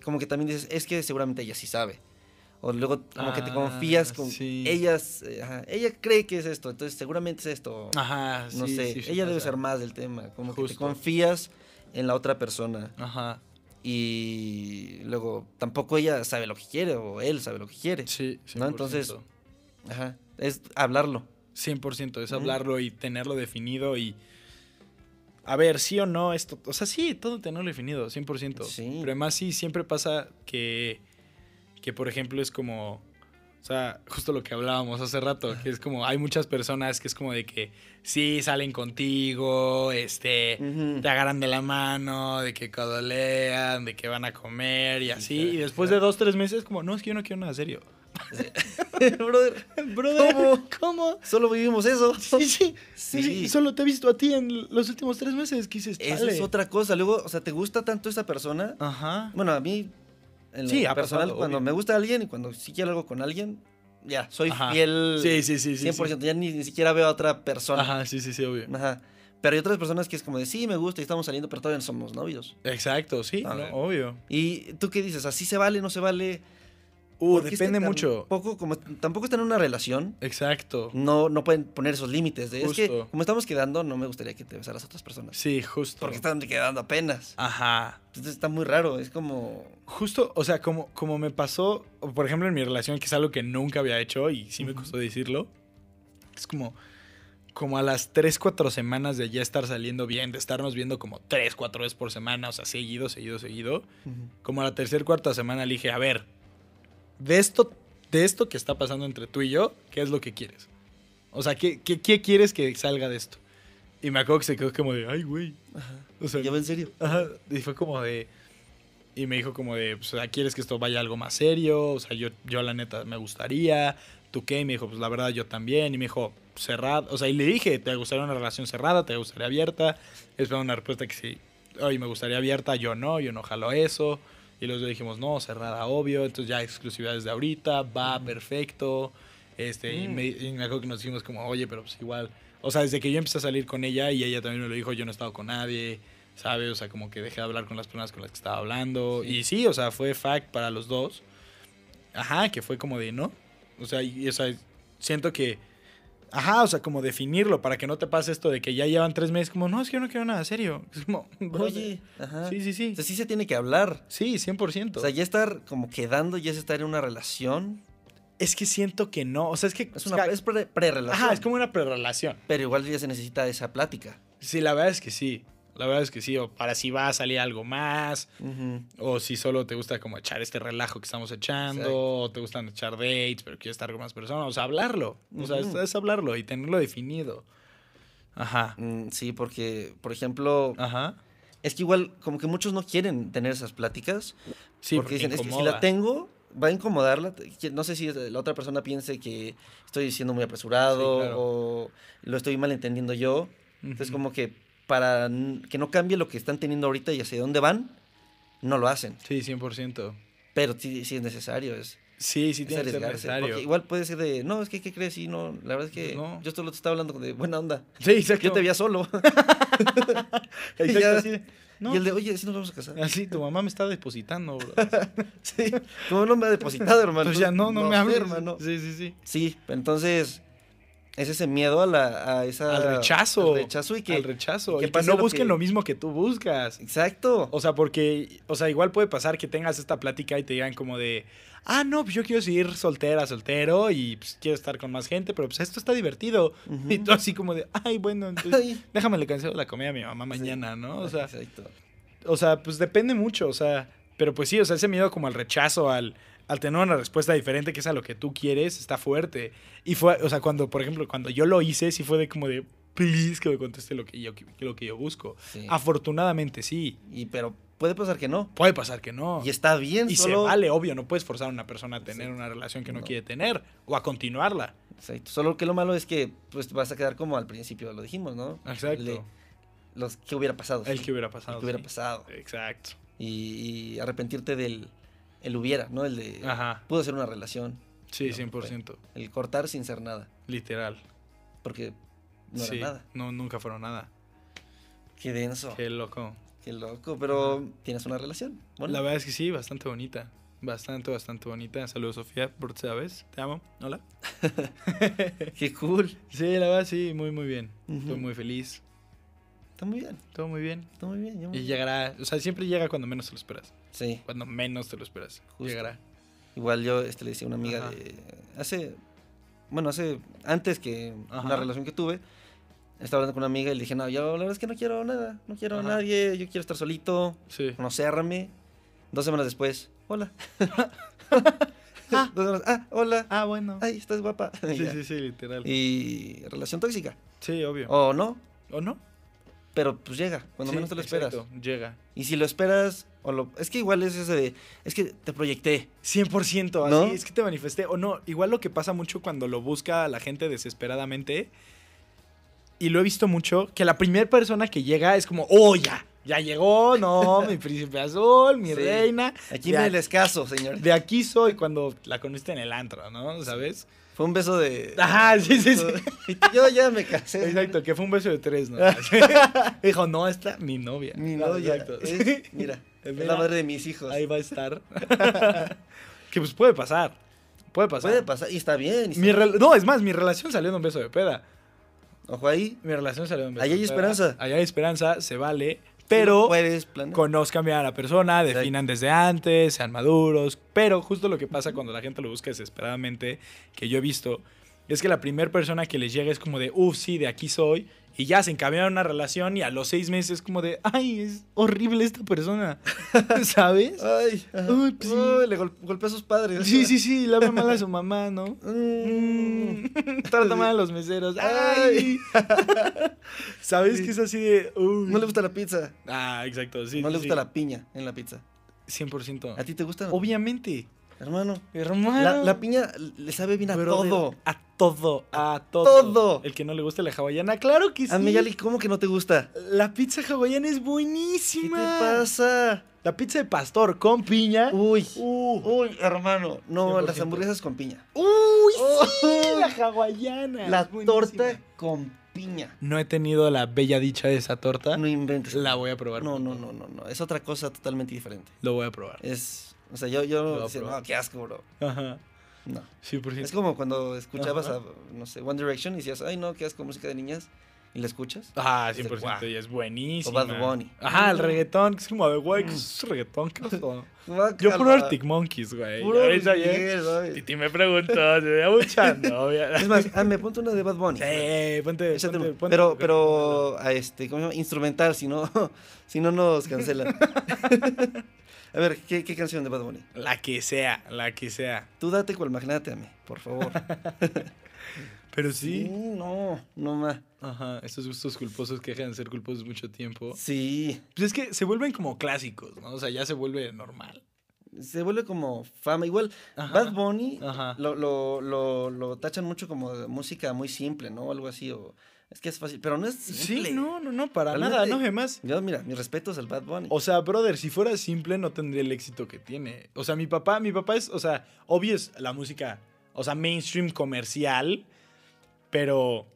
como que también dices, es que seguramente ella sí sabe. O luego como que te Ah, confías con sí. ellas, eh, ella cree que es esto, entonces seguramente es esto. Ajá, no sí, sé, sí, ella debe ser más del tema, como que te Justo. confías en la otra persona Ajá. Y luego tampoco ella sabe lo que quiere o él sabe lo que quiere. Sí, ¿No? Entonces- Ajá, es hablarlo. 100%, es hablarlo y tenerlo definido y... A ver, sí o no, esto... O sea, sí, todo tenerlo definido, 100%. Sí. Pero además sí, siempre pasa que... Que, por ejemplo, es como... O sea, justo lo que hablábamos hace rato, que es como, hay muchas personas que es como de que sí salen contigo, este, te agarran de la mano, de que codolean, de que van a comer y así. y después de dos, tres meses, como, no, es que yo no quiero nada serio. Brother, Brother, ¿Cómo? ¿Cómo? solo vivimos eso. Sí, sí, Sí. sí. Solo te he visto a ti en los últimos tres meses. que dices, Eso es otra cosa. Luego, o sea, ¿te gusta tanto esa persona? Ajá. Bueno, a mí, en lo Sí, ha personal, pasado, cuando obvio. me gusta alguien y cuando sí quiero algo con alguien, ya, soy Ajá. fiel Sí, sí, sí. sí, 100%. Ya ni, ni siquiera veo a otra persona. Ajá, sí, sí, sí, obvio. Ajá. Pero hay otras personas que es como de, sí, me gusta y estamos saliendo, pero todavía no somos novios. Exacto, sí, no, obvio. ¿Y tú qué dices? ¿Así se vale, no se vale? Uh, Porque es que depende mucho. Tampoco, como, tampoco están en una relación, Exacto. no, no pueden poner esos límites. De, es que, como estamos quedando, no me gustaría que te besaras a otras personas. Sí, justo. Porque están quedando apenas. Ajá. Entonces está muy raro, es como... Justo, o sea, como, como me pasó, por ejemplo, en mi relación, que es algo que nunca había hecho y sí me costó decirlo, es como, como a las 3, 4 semanas de ya estar saliendo bien, de estarnos viendo como 3, 4 veces por semana, o sea, seguido, seguido, seguido, como a la tercera, cuarta semana le dije, a ver, de esto, de esto que está pasando entre tú y yo, ¿qué es lo que quieres? O sea, ¿qué, qué, qué quieres que salga de esto? Y me acuerdo que se quedó como de, ay, güey. O sea, ¿Ya va en serio? Ajá, y fue como de... Y me dijo como de, pues, o sea, ¿quieres que esto vaya algo más serio? O sea, yo, yo la neta me gustaría. ¿Tú qué? Y me dijo, pues la verdad yo también. Y me dijo, cerrada. O sea, y le dije, ¿te gustaría una relación cerrada? ¿Te gustaría abierta? Esperaba una respuesta que sí. Oye, me gustaría abierta, yo no, yo no jalo eso. Y los dijimos, no, cerrada, obvio. Entonces ya exclusividad desde ahorita, va, perfecto. Este, y, Mm. me, y me acuerdo que nos dijimos como, oye, pero pues igual. O sea, desde que yo empecé a salir con ella y ella también me lo dijo, yo no he estado con nadie, ¿sabes? O sea, como que dejé de hablar con las personas con las que estaba hablando. Sí. Y sí, o sea, fue fact para los dos. Ajá, que fue como de, ¿no? O sea, y, o sea, siento que... Ajá, o sea, como definirlo para que no te pase esto de que ya llevan tres meses, como, no, es que yo no quiero nada serio. Es como, Oye, ajá. Sí, sí, sí. O sea, sí se tiene que hablar. Sí, 100%. O sea, ya estar como quedando, ya es estar en una relación. es que siento que no. O sea, es que... Es una es pre- pre-relación. Ajá, es como una prerelación. Pero igual ya se necesita esa plática. Sí, la verdad es que sí. La verdad es que sí. O para si va a salir algo más. O si solo te gusta como echar este relajo que estamos echando. Exacto. O te gustan echar dates, pero quieres estar con más personas. O sea, hablarlo. O sea, es, es hablarlo y tenerlo definido. Ajá. Mm, sí, porque, por ejemplo, Ajá. es que igual como que muchos no quieren tener esas pláticas. Sí, porque dicen, es que si la tengo, va a incomodarla. No sé si la otra persona piense que estoy siendo muy apresurado Sí, claro. o lo estoy malentendiendo yo. Entonces, como que para que no cambie lo que están teniendo ahorita y hacia dónde van, no lo hacen. Sí, 100%. Pero sí, sí es necesario. Es, Sí, sí es tiene que ser arriesgarse. necesario. Porque igual puede ser de, no, es que, ¿qué crees? Sí, no, la verdad es que No. yo solo te estaba hablando de buena onda. Sí, exacto. Yo te veía solo. Exacto, y ya- no. Y el de, oye, sí nos vamos a casar. Así, tu mamá me está depositando, bro. sí, como no me ha depositado, hermano. Pues ya no, no, me sé, hables. hermano. Sí, sí, sí. Sí, entonces es ese miedo a, la, a esa... Al rechazo. al rechazo y que... Al rechazo. que Y que pase no lo busquen que- lo mismo que tú buscas. Exacto. O sea, porque, o sea, igual puede pasar que tengas esta plática y te digan como de, ah, no, pues yo quiero seguir soltera, soltero y pues quiero estar con más gente, pero pues esto está divertido. Y tú así como de, ay, bueno, entonces Ay. déjame le cancelo la comida a mi mamá mañana, ¿no? O sea, Exacto. o sea, pues depende mucho, o sea, pero pues sí, o sea, ese miedo como al rechazo, al, al tener una respuesta diferente que es a lo que tú quieres, está fuerte. Y fue, o sea, cuando, por ejemplo, cuando yo lo hice, sí fue de como de, please que me conteste lo que yo, lo que yo busco. Sí. Afortunadamente sí. Y, pero puede pasar que no. Puede pasar que no. Y está bien, Y solo... se vale, obvio, no puedes forzar a una persona a tener Sí. una relación que no, No. quiere tener o a continuarla. Exacto. Solo que lo malo es que pues vas a quedar como al principio lo dijimos, ¿no? Exacto. Le- los que hubiera pasado. El sí. que hubiera pasado. El que hubiera pasado. Exacto. Y, y arrepentirte del el hubiera, ¿no? El de Ajá. pudo ser una relación. Sí, No, 100%. El cortar sin ser nada. Literal. Porque no sí. era nada. No, nunca fueron nada. Qué denso. Qué, Qué loco. loco. Pero tienes una relación. Bueno, La verdad es que sí, bastante bonita. Bastante, bastante bonita. Saludos, Sofía, por tercera vez. Te amo. Hola. qué cool. Sí, la verdad sí, muy, muy bien. Estoy muy feliz. Está muy bien. Todo muy bien. Está muy bien. Y llegará, o sea, siempre llega cuando menos te lo esperas. Sí. Cuando menos te lo esperas. Justo. Llegará. Igual yo este, le decía a una amiga Ajá. de. Hace. Bueno, hace. Antes que Ajá. una relación que tuve. Estaba hablando con una amiga y le dije, no, yo la verdad es que no quiero nada. No quiero Ajá. a nadie. Yo quiero estar solito. Sí. Conocérrame. Dos semanas después. Hola. Ah. Dos horas, ah, hola. Ah, bueno. Ay, estás guapa. Sí, sí, sí, literal. Y relación tóxica. Sí, obvio. O no, ¿O no? Pero pues llega, cuando Sí, menos te lo esperas. Llega. Y si lo esperas, o lo... Es que igual es ese de... Es que te proyecté. 100%, así ¿No? es que te manifesté. O no, igual lo que pasa mucho cuando lo busca la gente desesperadamente, y lo he visto mucho, que la primera persona que llega es como, oh, ya, ya llegó, no, mi príncipe azul, mi Sí. reina. Aquí me les caso, señor. de aquí soy cuando la conociste en el antro, ¿no? ¿Sabes? Fue un beso de... Ajá, sí, sí, sí. Yo ya me casé. Exacto, que fue un beso de tres, ¿no? Dijo, no, esta mi novia. Mi Ah, novia. exacto. es- mira, es Mira. la madre de mis hijos. Ahí va a estar. que pues puede pasar. Puede pasar. Puede pasar, y está bien. y está- Mi rel- no, es más, mi relación salió de un beso de peda. Ojo ahí. Mi relación salió de un beso de hay peda. esperanza. Ahí hay esperanza, se vale. Pero conozcan bien a la persona, definan desde antes, sean maduros. Pero justo lo que pasa cuando la gente lo busca desesperadamente, que yo he visto, es que la primera persona que les llega es como de, uff, sí, de aquí soy. Y ya se encaminan una relación y a los seis meses es como de, ay, es horrible esta persona. ¿Sabes? Ay. Uy, pues sí. Uy, le gol- golpeó a sus padres. Sí, sí, sí, le habla mal a su mamá, ¿no? Mm. Mm, Trata mal a los meseros. ¡Ay! ¿Sabes Sí. que es así de. uy. No le gusta la pizza. Ah, exacto, sí. no le gusta la piña en la pizza. 100%. ¿A ti te gusta? Obviamente. Hermano. Hermano. La, la piña le sabe bien a todo. A todo. A todo. Todo. El que no le guste la hawaiana, claro que sí. A Miyali, ¿cómo que no te gusta? La pizza hawaiana es ¿Qué buenísima. te pasa? La pizza de pastor con piña. Uy. Uh. Uy, hermano. No, 100%. las hamburguesas con piña. Uy, sí, Oh. la hawaiana. La torta con piña. No he tenido la bella dicha de esa torta. No inventes. La voy a probar. No, no, no, no, no. Es otra cosa totalmente diferente. Lo voy a probar. Es. O sea, yo, yo a decía, no, qué asco, bro. Ajá. No. Sí, por Es como cuando escuchabas Ajá. a, no sé, One Direction y decías, ay, no, qué asco, música de niñas. Y la escuchas. Ah, Es de 100%. guau. Y es buenísimo. O Bad Bunny. Ajá, el reggaetón. que Es como de, güey, ¿qué es reggaetón? ¿Qué pasó? Yo puro Arctic Monkeys, güey. Puro Ahorita Luis ya- Miguel, ¿sabes? Titi me preguntó, ¿se veía mucha novia? Es más, ah, me ponte una de Bad Bunny. Sí, ponte, Échate ponte, una. ponte- pero, pero, a este, ¿cómo se llama? Instrumental, si no, si no nos cancelan. a ver, ¿qué, ¿qué canción de Bad Bunny? La que sea, la que sea. Tú date cual magnate a mí, por favor. Pero Sí, sí. no, no más. Aja, estos gustos culposos que dejan de ser culposos mucho tiempo. Sí, Pues es que se vuelven como clásicos, ¿no? O sea, ya se vuelve normal. se vuelve como fama. Igual, Ajá. Bad Bunny Ajá. lo, lo, lo, lo tachan mucho como de música muy simple, ¿no? Algo así, o es que es fácil, pero no es simple. Sí, no, no, no, para Realmente- nada, no, además. Yo, mira, mis respetos al Bad Bunny. O sea, brother, si fuera simple no tendría el éxito que tiene. O sea, mi papá, mi papá es, o sea, obvio es la música, o sea, mainstream comercial, pero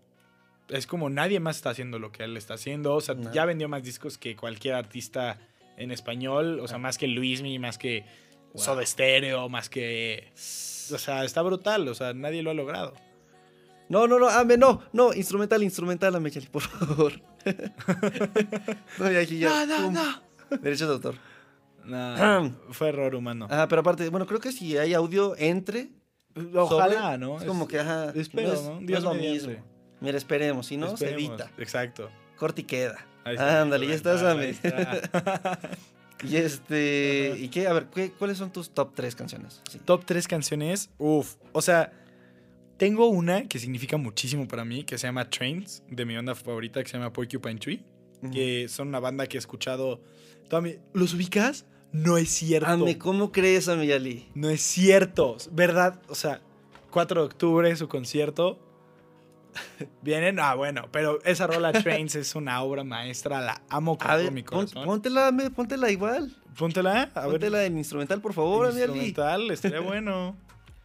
es como nadie más está haciendo lo que él está haciendo. O sea, No. ya vendió más discos que cualquier artista en español, o sea, Ah. más que Luismi, más que Wow. Soda Stereo, más que... O sea, está brutal, o sea, nadie lo ha logrado. No, no, no, ame, no, no, instrumental, instrumental, ame, Chali, por favor. no, y aquí ya. No, no, pum, no. Derechos de autor. Nah, fue error humano. Ajá, pero aparte, bueno, creo que si hay audio entre. Ojalá, sobre, ¿no? Es como que, ajá. espero, es, ¿no? es Dios lo mediante. mismo. Mira, esperemos, si no, se edita. Exacto. Corta y queda. Ahí está, Ándale, ya estás, ahí está. Y este. ¿Y qué? A ver, ¿qué- ¿cuáles son tus top 3 canciones? Sí. Top 3 canciones. Uf. O sea, tengo una que significa muchísimo para mí, que se llama Trains, de mi banda favorita, que se llama Porcupine Tree. Que son una banda que he escuchado toda mi... ¿Los ubicas? No es cierto. Ame, ¿cómo crees, Ame Yali? No es cierto. ¿Verdad? O sea, 4 de octubre su concierto. Vienen, ah, bueno, pero esa rola Trains es una obra maestra, la amo con A todo ver, mi pon- corazón. póntela, Ame, póntela igual. Póntela, a ver. Póntela en instrumental, por favor, Yali. instrumental, estaría bueno.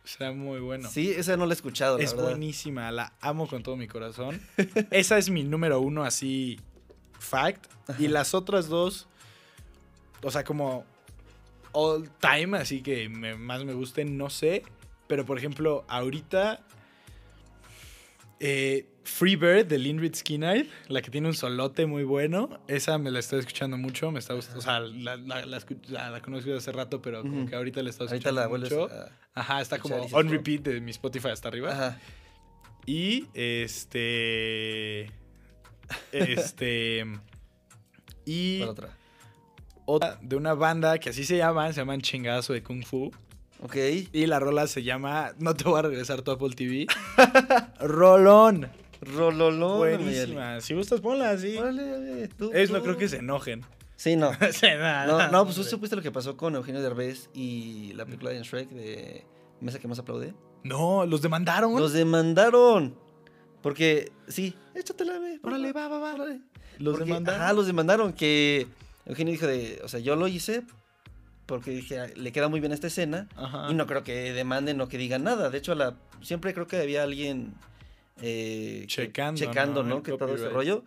Estaría muy bueno. Sí, esa no la he escuchado, la es verdad. buenísima, la amo con todo mi corazón. Esa es mi número uno, así, fact. Y las otras dos, o sea, como all time, así que me- más me gusten, no sé. Pero, por ejemplo, ahorita, eh, Freebird de Lindrid Skinner, la que tiene un solote muy bueno, esa me la estoy escuchando mucho, me está gustando, o sea, la, la, la, la- la conozco hace rato, pero como que ahorita la estoy Ahorita escuchando la vuelves mucho. a... Ajá, está como dices, on repeat de mi Spotify hasta arriba. Ajá. Y este. Este. y ¿Cuál otra? Otra de una banda que así se llaman, se llaman Chingazo de Kung Fu. Ok. Y la rola se llama No te voy a regresar tu Apple TV. Rolón. Rololón. Buenísima. Si gustas, ponla así. Órale, tú, Es, no creo que se enojen. Sí, no. Sí, nada, No, nada, no, pues tú supiste lo que pasó con Eugenio Derbez y la película de Shrek de Mesa que más aplaude. No, los demandaron. Los demandaron. Porque, sí, échatela, ve. Órale, va, va, va. órale. Los Porque, demandaron. Ajá, los demandaron. Que Eugenio dijo de, o sea, yo lo hice porque dije, "Ah, le queda muy bien esta escena. Ajá. Y no creo que demanden o que digan nada. De hecho, la, siempre creo que había alguien eh, que- Checando, checando, ¿no? Que todo ese rollo.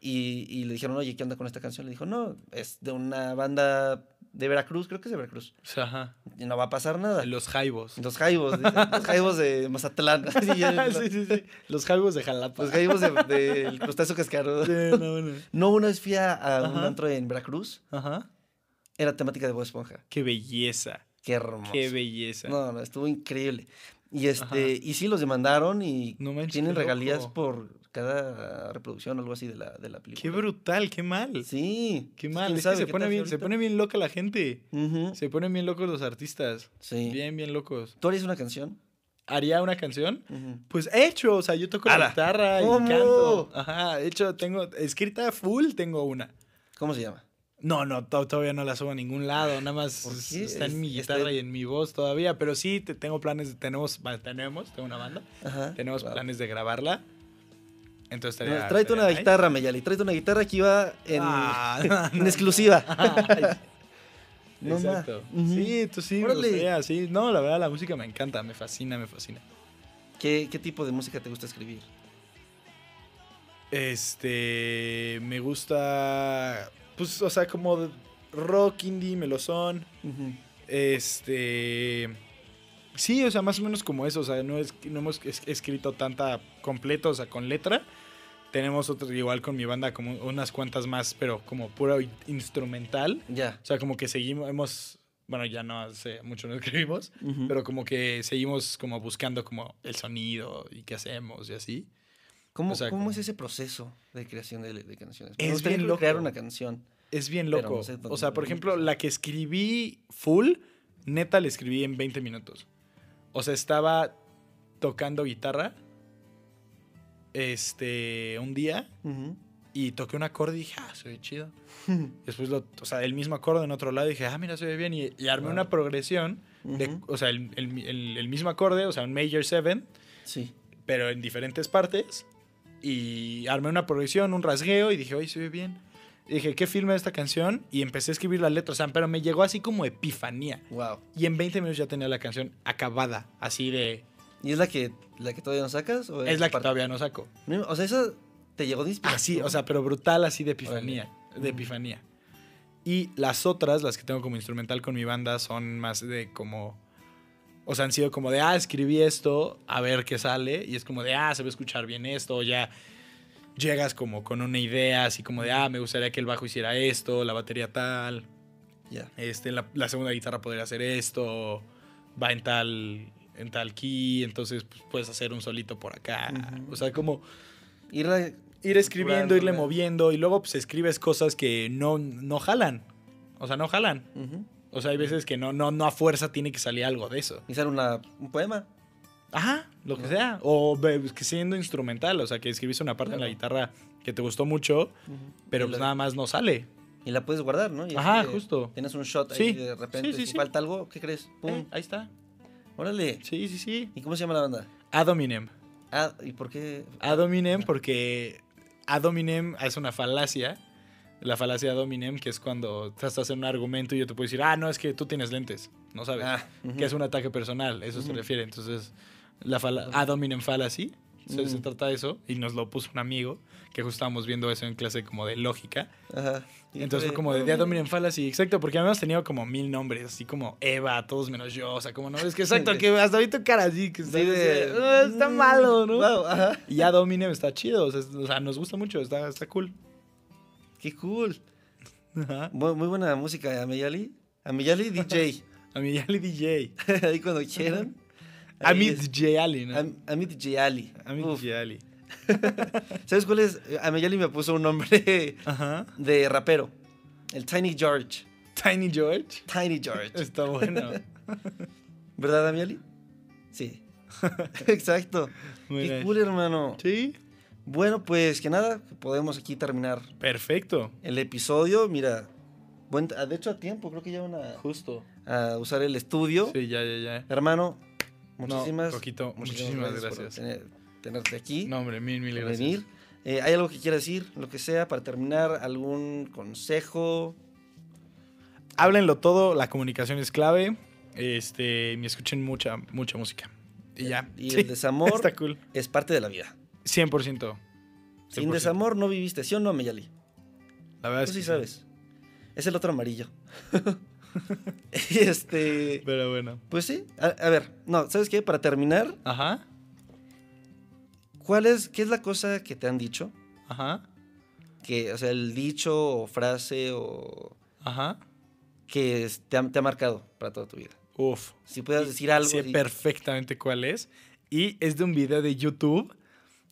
Y, y le dijeron, oye, ¿qué onda con esta canción? Le dijo, no, es de una banda de Veracruz, creo que es de Veracruz. Ajá. Y no va a pasar nada. Los jaibos. Los jaibos, los jaibos de Mazatlán. Sí, sí, sí, sí. Los jaibos de Jalapa. Los jaibos del de, crustáceo cascarudo. Sí, no, bueno. No, una vez fui a, a un antro en Veracruz. Ajá. Era temática de Bob Esponja. Qué belleza. Qué hermoso. Qué belleza. No, no, estuvo increíble. Y este, Ajá. y sí los demandaron y No manches, tienen regalías por cada reproducción o algo así de la, de la película. Qué brutal, qué mal. Sí. Qué pues, mal. Es que se pone bien, se pone bien loca la gente. Se ponen bien locos los artistas. Sí. Bien, bien locos. ¿Tú harías una canción? ¿Haría una canción? Pues he hecho, o sea, yo toco la guitarra y ¿Cómo? canto. Ajá, he hecho, tengo, escrita full, tengo una. ¿Cómo se llama? No, no, to- todavía no la subo a ningún lado, nada más está en mi Está- guitarra y en mi voz todavía, pero sí te- tengo planes, tenemos, tenemos, tengo una banda, Ajá. tenemos planes de grabarla. Entonces No, estaría, tráete una guitarra, Meyali. Tráete una guitarra que iba en, Ah, no, en no, exclusiva. no. No. Exacto. Sí, tú sí, gustaría, sí. No, la verdad la música me encanta, me fascina, me fascina. ¿Qué, ¿Qué tipo de música te gusta escribir? Este, me gusta, pues, o sea, como rock indie, melosón. Este. Sí, o sea, más o menos como eso. O sea, no, es, no hemos es- escrito tanta completa, o sea, con letra. Tenemos otro, igual con mi banda, como unas cuantas más, pero como puro in- instrumental. Ya. O sea, como que seguimos, hemos. Bueno, ya no hace mucho no escribimos, pero como que seguimos como buscando como el sonido y qué hacemos y así. ¿Cómo, o sea, cómo como- es ese proceso de creación de, de canciones? Es bien loco. crear una canción. Es bien loco. no sé dónde- o sea, por ejemplo, la que escribí full, neta la escribí en 20 minutos. O sea, estaba tocando guitarra este un día Ujú. y toqué un acorde y dije, ah, se ve chido. Después, lo, o sea, el mismo acorde en otro lado y dije, ah, mira, se ve bien. Y, y armé Wow. una progresión, de, Ujú. o sea, el, el- el- el mismo acorde, o sea, un major 7, Sí. pero en diferentes partes. Y armé una progresión, un rasgueo y dije, oye, se ve bien. Y dije, ¿qué filma esta canción? Y empecé a escribir la letra, o sea, pero me llegó así como epifanía. Wow. Y en 20 minutos ya tenía la canción acabada, así de... ¿Y es la que, la que todavía no sacas? ¿o Es la que todavía no saco. O sea, esa te llegó de inspiración. Así, o sea, pero brutal, así de epifanía. De epifanía. Y las otras, las que tengo como instrumental con mi banda, son más de como... O sea, han sido como de, ah, escribí esto, a ver qué sale. Y es como de, ah, se va a escuchar bien esto. O ya llegas como con una idea, así como de, ah, me gustaría que el bajo hiciera esto, la batería tal. Ya. Este, la, la segunda guitarra podría hacer esto. Va en tal, en tal key. Entonces pues, puedes hacer un solito por acá. O sea, como Irla- ir escribiendo, irle moviendo y luego pues escribes cosas que no, no jalan. O sea, no jalan. O sea, hay veces que no, no, no a fuerza tiene que salir algo de eso. Y una, un poema. Ajá, lo que sea. O ve- que siendo instrumental, o sea, que escribiste una parte en la Claro. guitarra que te gustó mucho, pero pues la, nada más no sale. y la puedes guardar, ¿no? Y Ajá, justo. Tienes un shot ahí Sí. y de repente, Sí, sí, si falta algo, ¿qué crees? Pum. Eh, ahí está. Órale. Sí, sí, sí. ¿Y cómo se llama la banda? Ad hominem. Ah, ¿y por qué? Ad hominem porque ad hominem es una falacia. La falacia ad hominem, que es cuando estás en un argumento y yo te puedo decir, ah, no, es que tú tienes lentes. No sabes. Ah, que es un ataque personal, eso se refiere. Entonces, la fala ad hominem fallacy, se, se trata de eso, y nos lo puso un amigo, que justo estábamos viendo eso en clase como de lógica. Ajá. Y Entonces fue como de hominem fallacy, exacto, porque habíamos tenido como mil nombres, así como Eva, todos menos yo, o sea, como no, es que exacto, que hasta ahorita cara así, que está, Sí, de- "Ah, está malo, ¿no? Wow, ajá. Y ad hominem está chido, o sea, es- o sea, nos gusta mucho, está, está cool. Qué cool. Ajá. Muy, muy buena música, Ameyali. Ameyali DJ. A mi Ali DJ. ahí cuando quieran. A Ahí mi es- DJ Ali, ¿no? Am- Ami DJ Ali. A mi Uf. DJ Ali. ¿Sabes cuál es? Ameyali me puso un nombre Ajá. de rapero. El Tiny George. Tiny George. Tiny George. Está bueno. ¿Verdad, Amiali? Sí. Exacto. Muy Qué cool, hermano. Sí. Bueno, pues que nada, podemos aquí terminar Perfecto. el episodio. Mira, buen, ah, de hecho a tiempo, creo que ya van a, Justo. a usar el estudio. Sí, ya, ya, ya. Hermano, No, muchísimas, Coquito, muchísimas por gracias. tener- tenerte aquí, No, hombre, mil, mil gracias. venir. Eh, ¿Hay algo que quieras decir? Lo que sea, para terminar, algún consejo. Háblenlo todo, la comunicación es clave. Este, y escuchen mucha, mucha música. Y ya. Y Sí, el desamor Está cool. es parte de la vida. 100%. Sin 100%. desamor no viviste, ¿sí o no, Meyali? La verdad Tú es sí que sabes. Es el otro amarillo. y este. Pero bueno. Pues sí. A, a ver, no, ¿sabes qué? Para terminar, Ajá. ¿cuál es, qué es la cosa que te han dicho? Ajá. Que, o sea, el dicho o frase o Ajá. que te ha, te ha marcado para toda tu vida. Uf. Si puedas decir algo. Sé y- perfectamente cuál es. Y es de un video de YouTube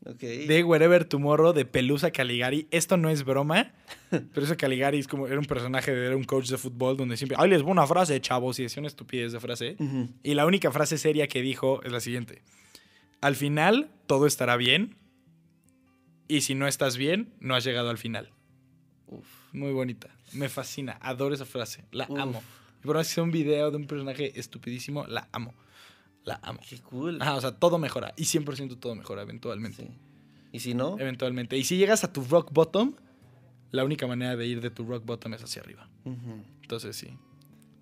Ok. de Wherever Tomorrow de Pelusa Caligari. Esto no es broma. Pelusa Caligari es como, era un personaje, de- era un coach de fútbol donde siempre, ay, les voy una frase, chavos, y decía una estupidez de frase. Ujú. Y la única frase seria que dijo es la siguiente. Al final, todo estará bien. Y si no estás bien, no has llegado al final. Uf. Muy bonita. Me fascina. Adoro esa frase. La Uf. amo. Por más que sea un video de un personaje estupidísimo, la amo. La amo. Qué cool. Ajá, o sea, todo mejora. Y 100% todo mejora eventualmente. Sí. Y si no, Eventualmente. Y si llegas a tu rock bottom, la única manera de ir de tu rock bottom es hacia arriba. Entonces sí.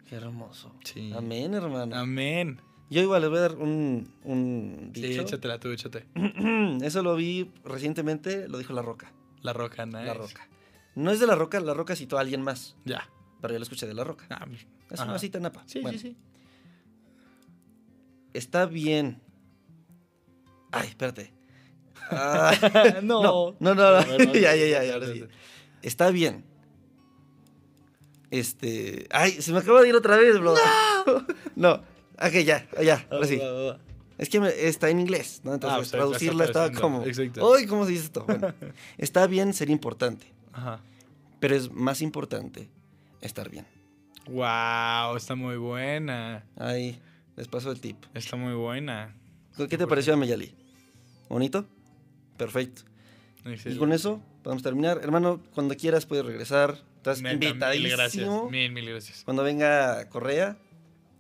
qué hermoso. Sí. Amén, hermano. Amén. Yo igual les voy a dar un, un Sí, dicho. échatela tú, échate. Eso lo vi recientemente, lo dijo La Roca. La roca, nice. La Roca. No es de La Roca, La Roca citó a alguien más, Ya. pero yo lo escuché de La Roca. Ah, Es ajá. una cita napa. Sí, Bueno, sí, sí. Está bien. Ay, espérate. Ah, no. no, no, no. Ver, ya, ya, ya, ya, ahora sí. Está bien. Este. Ay, se me acaba de ir otra vez, bro. No. Ok, ya, ya, ahora sí. Es que me- está en inglés, ¿no? Entonces, Ah, pues, traducirla estaba como. exacto. ¡Ay, cómo se dice esto! Bueno, está bien ser importante, Ajá. pero es más importante estar bien. Wow, está muy buena. Ahí, les paso el tip. Está muy buena. ¿Qué te pareció a Meyali? ¿Bonito? Perfecto. Y con eso podemos terminar. Hermano, cuando quieras puedes regresar. Estás Neta, Mil gracias. invitadísimo. Mil, mil gracias. Cuando venga Correa,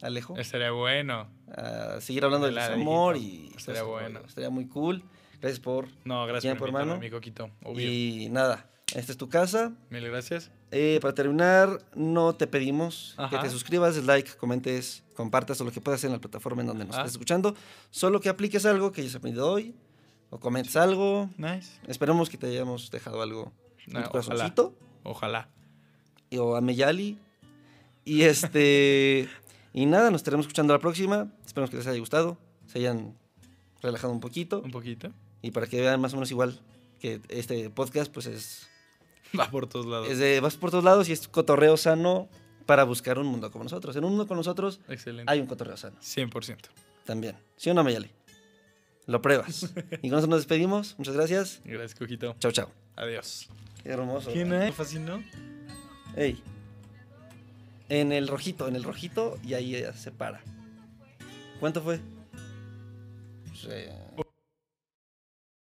Alejo, Estaría bueno. a seguir hablando del amor y... Estaría bueno. Estaría muy cool. Gracias por... No, gracias Tiempo, por hermano. mi coquito. Obvio. Y nada, esta es tu casa. Mil gracias. Eh, para terminar, no te pedimos que te suscribas, like, comentes, compartas o lo que puedas en la plataforma en donde nos Ajá. estés escuchando. Solo que apliques algo que hayas aprendido hoy o comentes algo. Nice. Esperemos que te hayamos dejado algo en No, tu ojalá. Ojalá. y- o a Meyali. Y este. y nada, nos estaremos escuchando la próxima. Esperemos que les haya gustado, se hayan relajado un poquito. Un poquito. Y para que vean más o menos igual que este podcast, pues es Va por todos lados. Es de, vas por todos lados y es cotorreo sano para buscar un mundo como nosotros. En un mundo como nosotros Excelente. hay un cotorreo sano 100%. también. ¿Sí o no, Mayali? Lo pruebas. y con eso nos despedimos. Muchas gracias. Gracias, coquito. Chao, chao. Adiós. Qué hermoso. ¿Quién es? fascinó? Ey. En el rojito, en el rojito y ahí ella se para. ¿Cuánto fue? Pues, eh,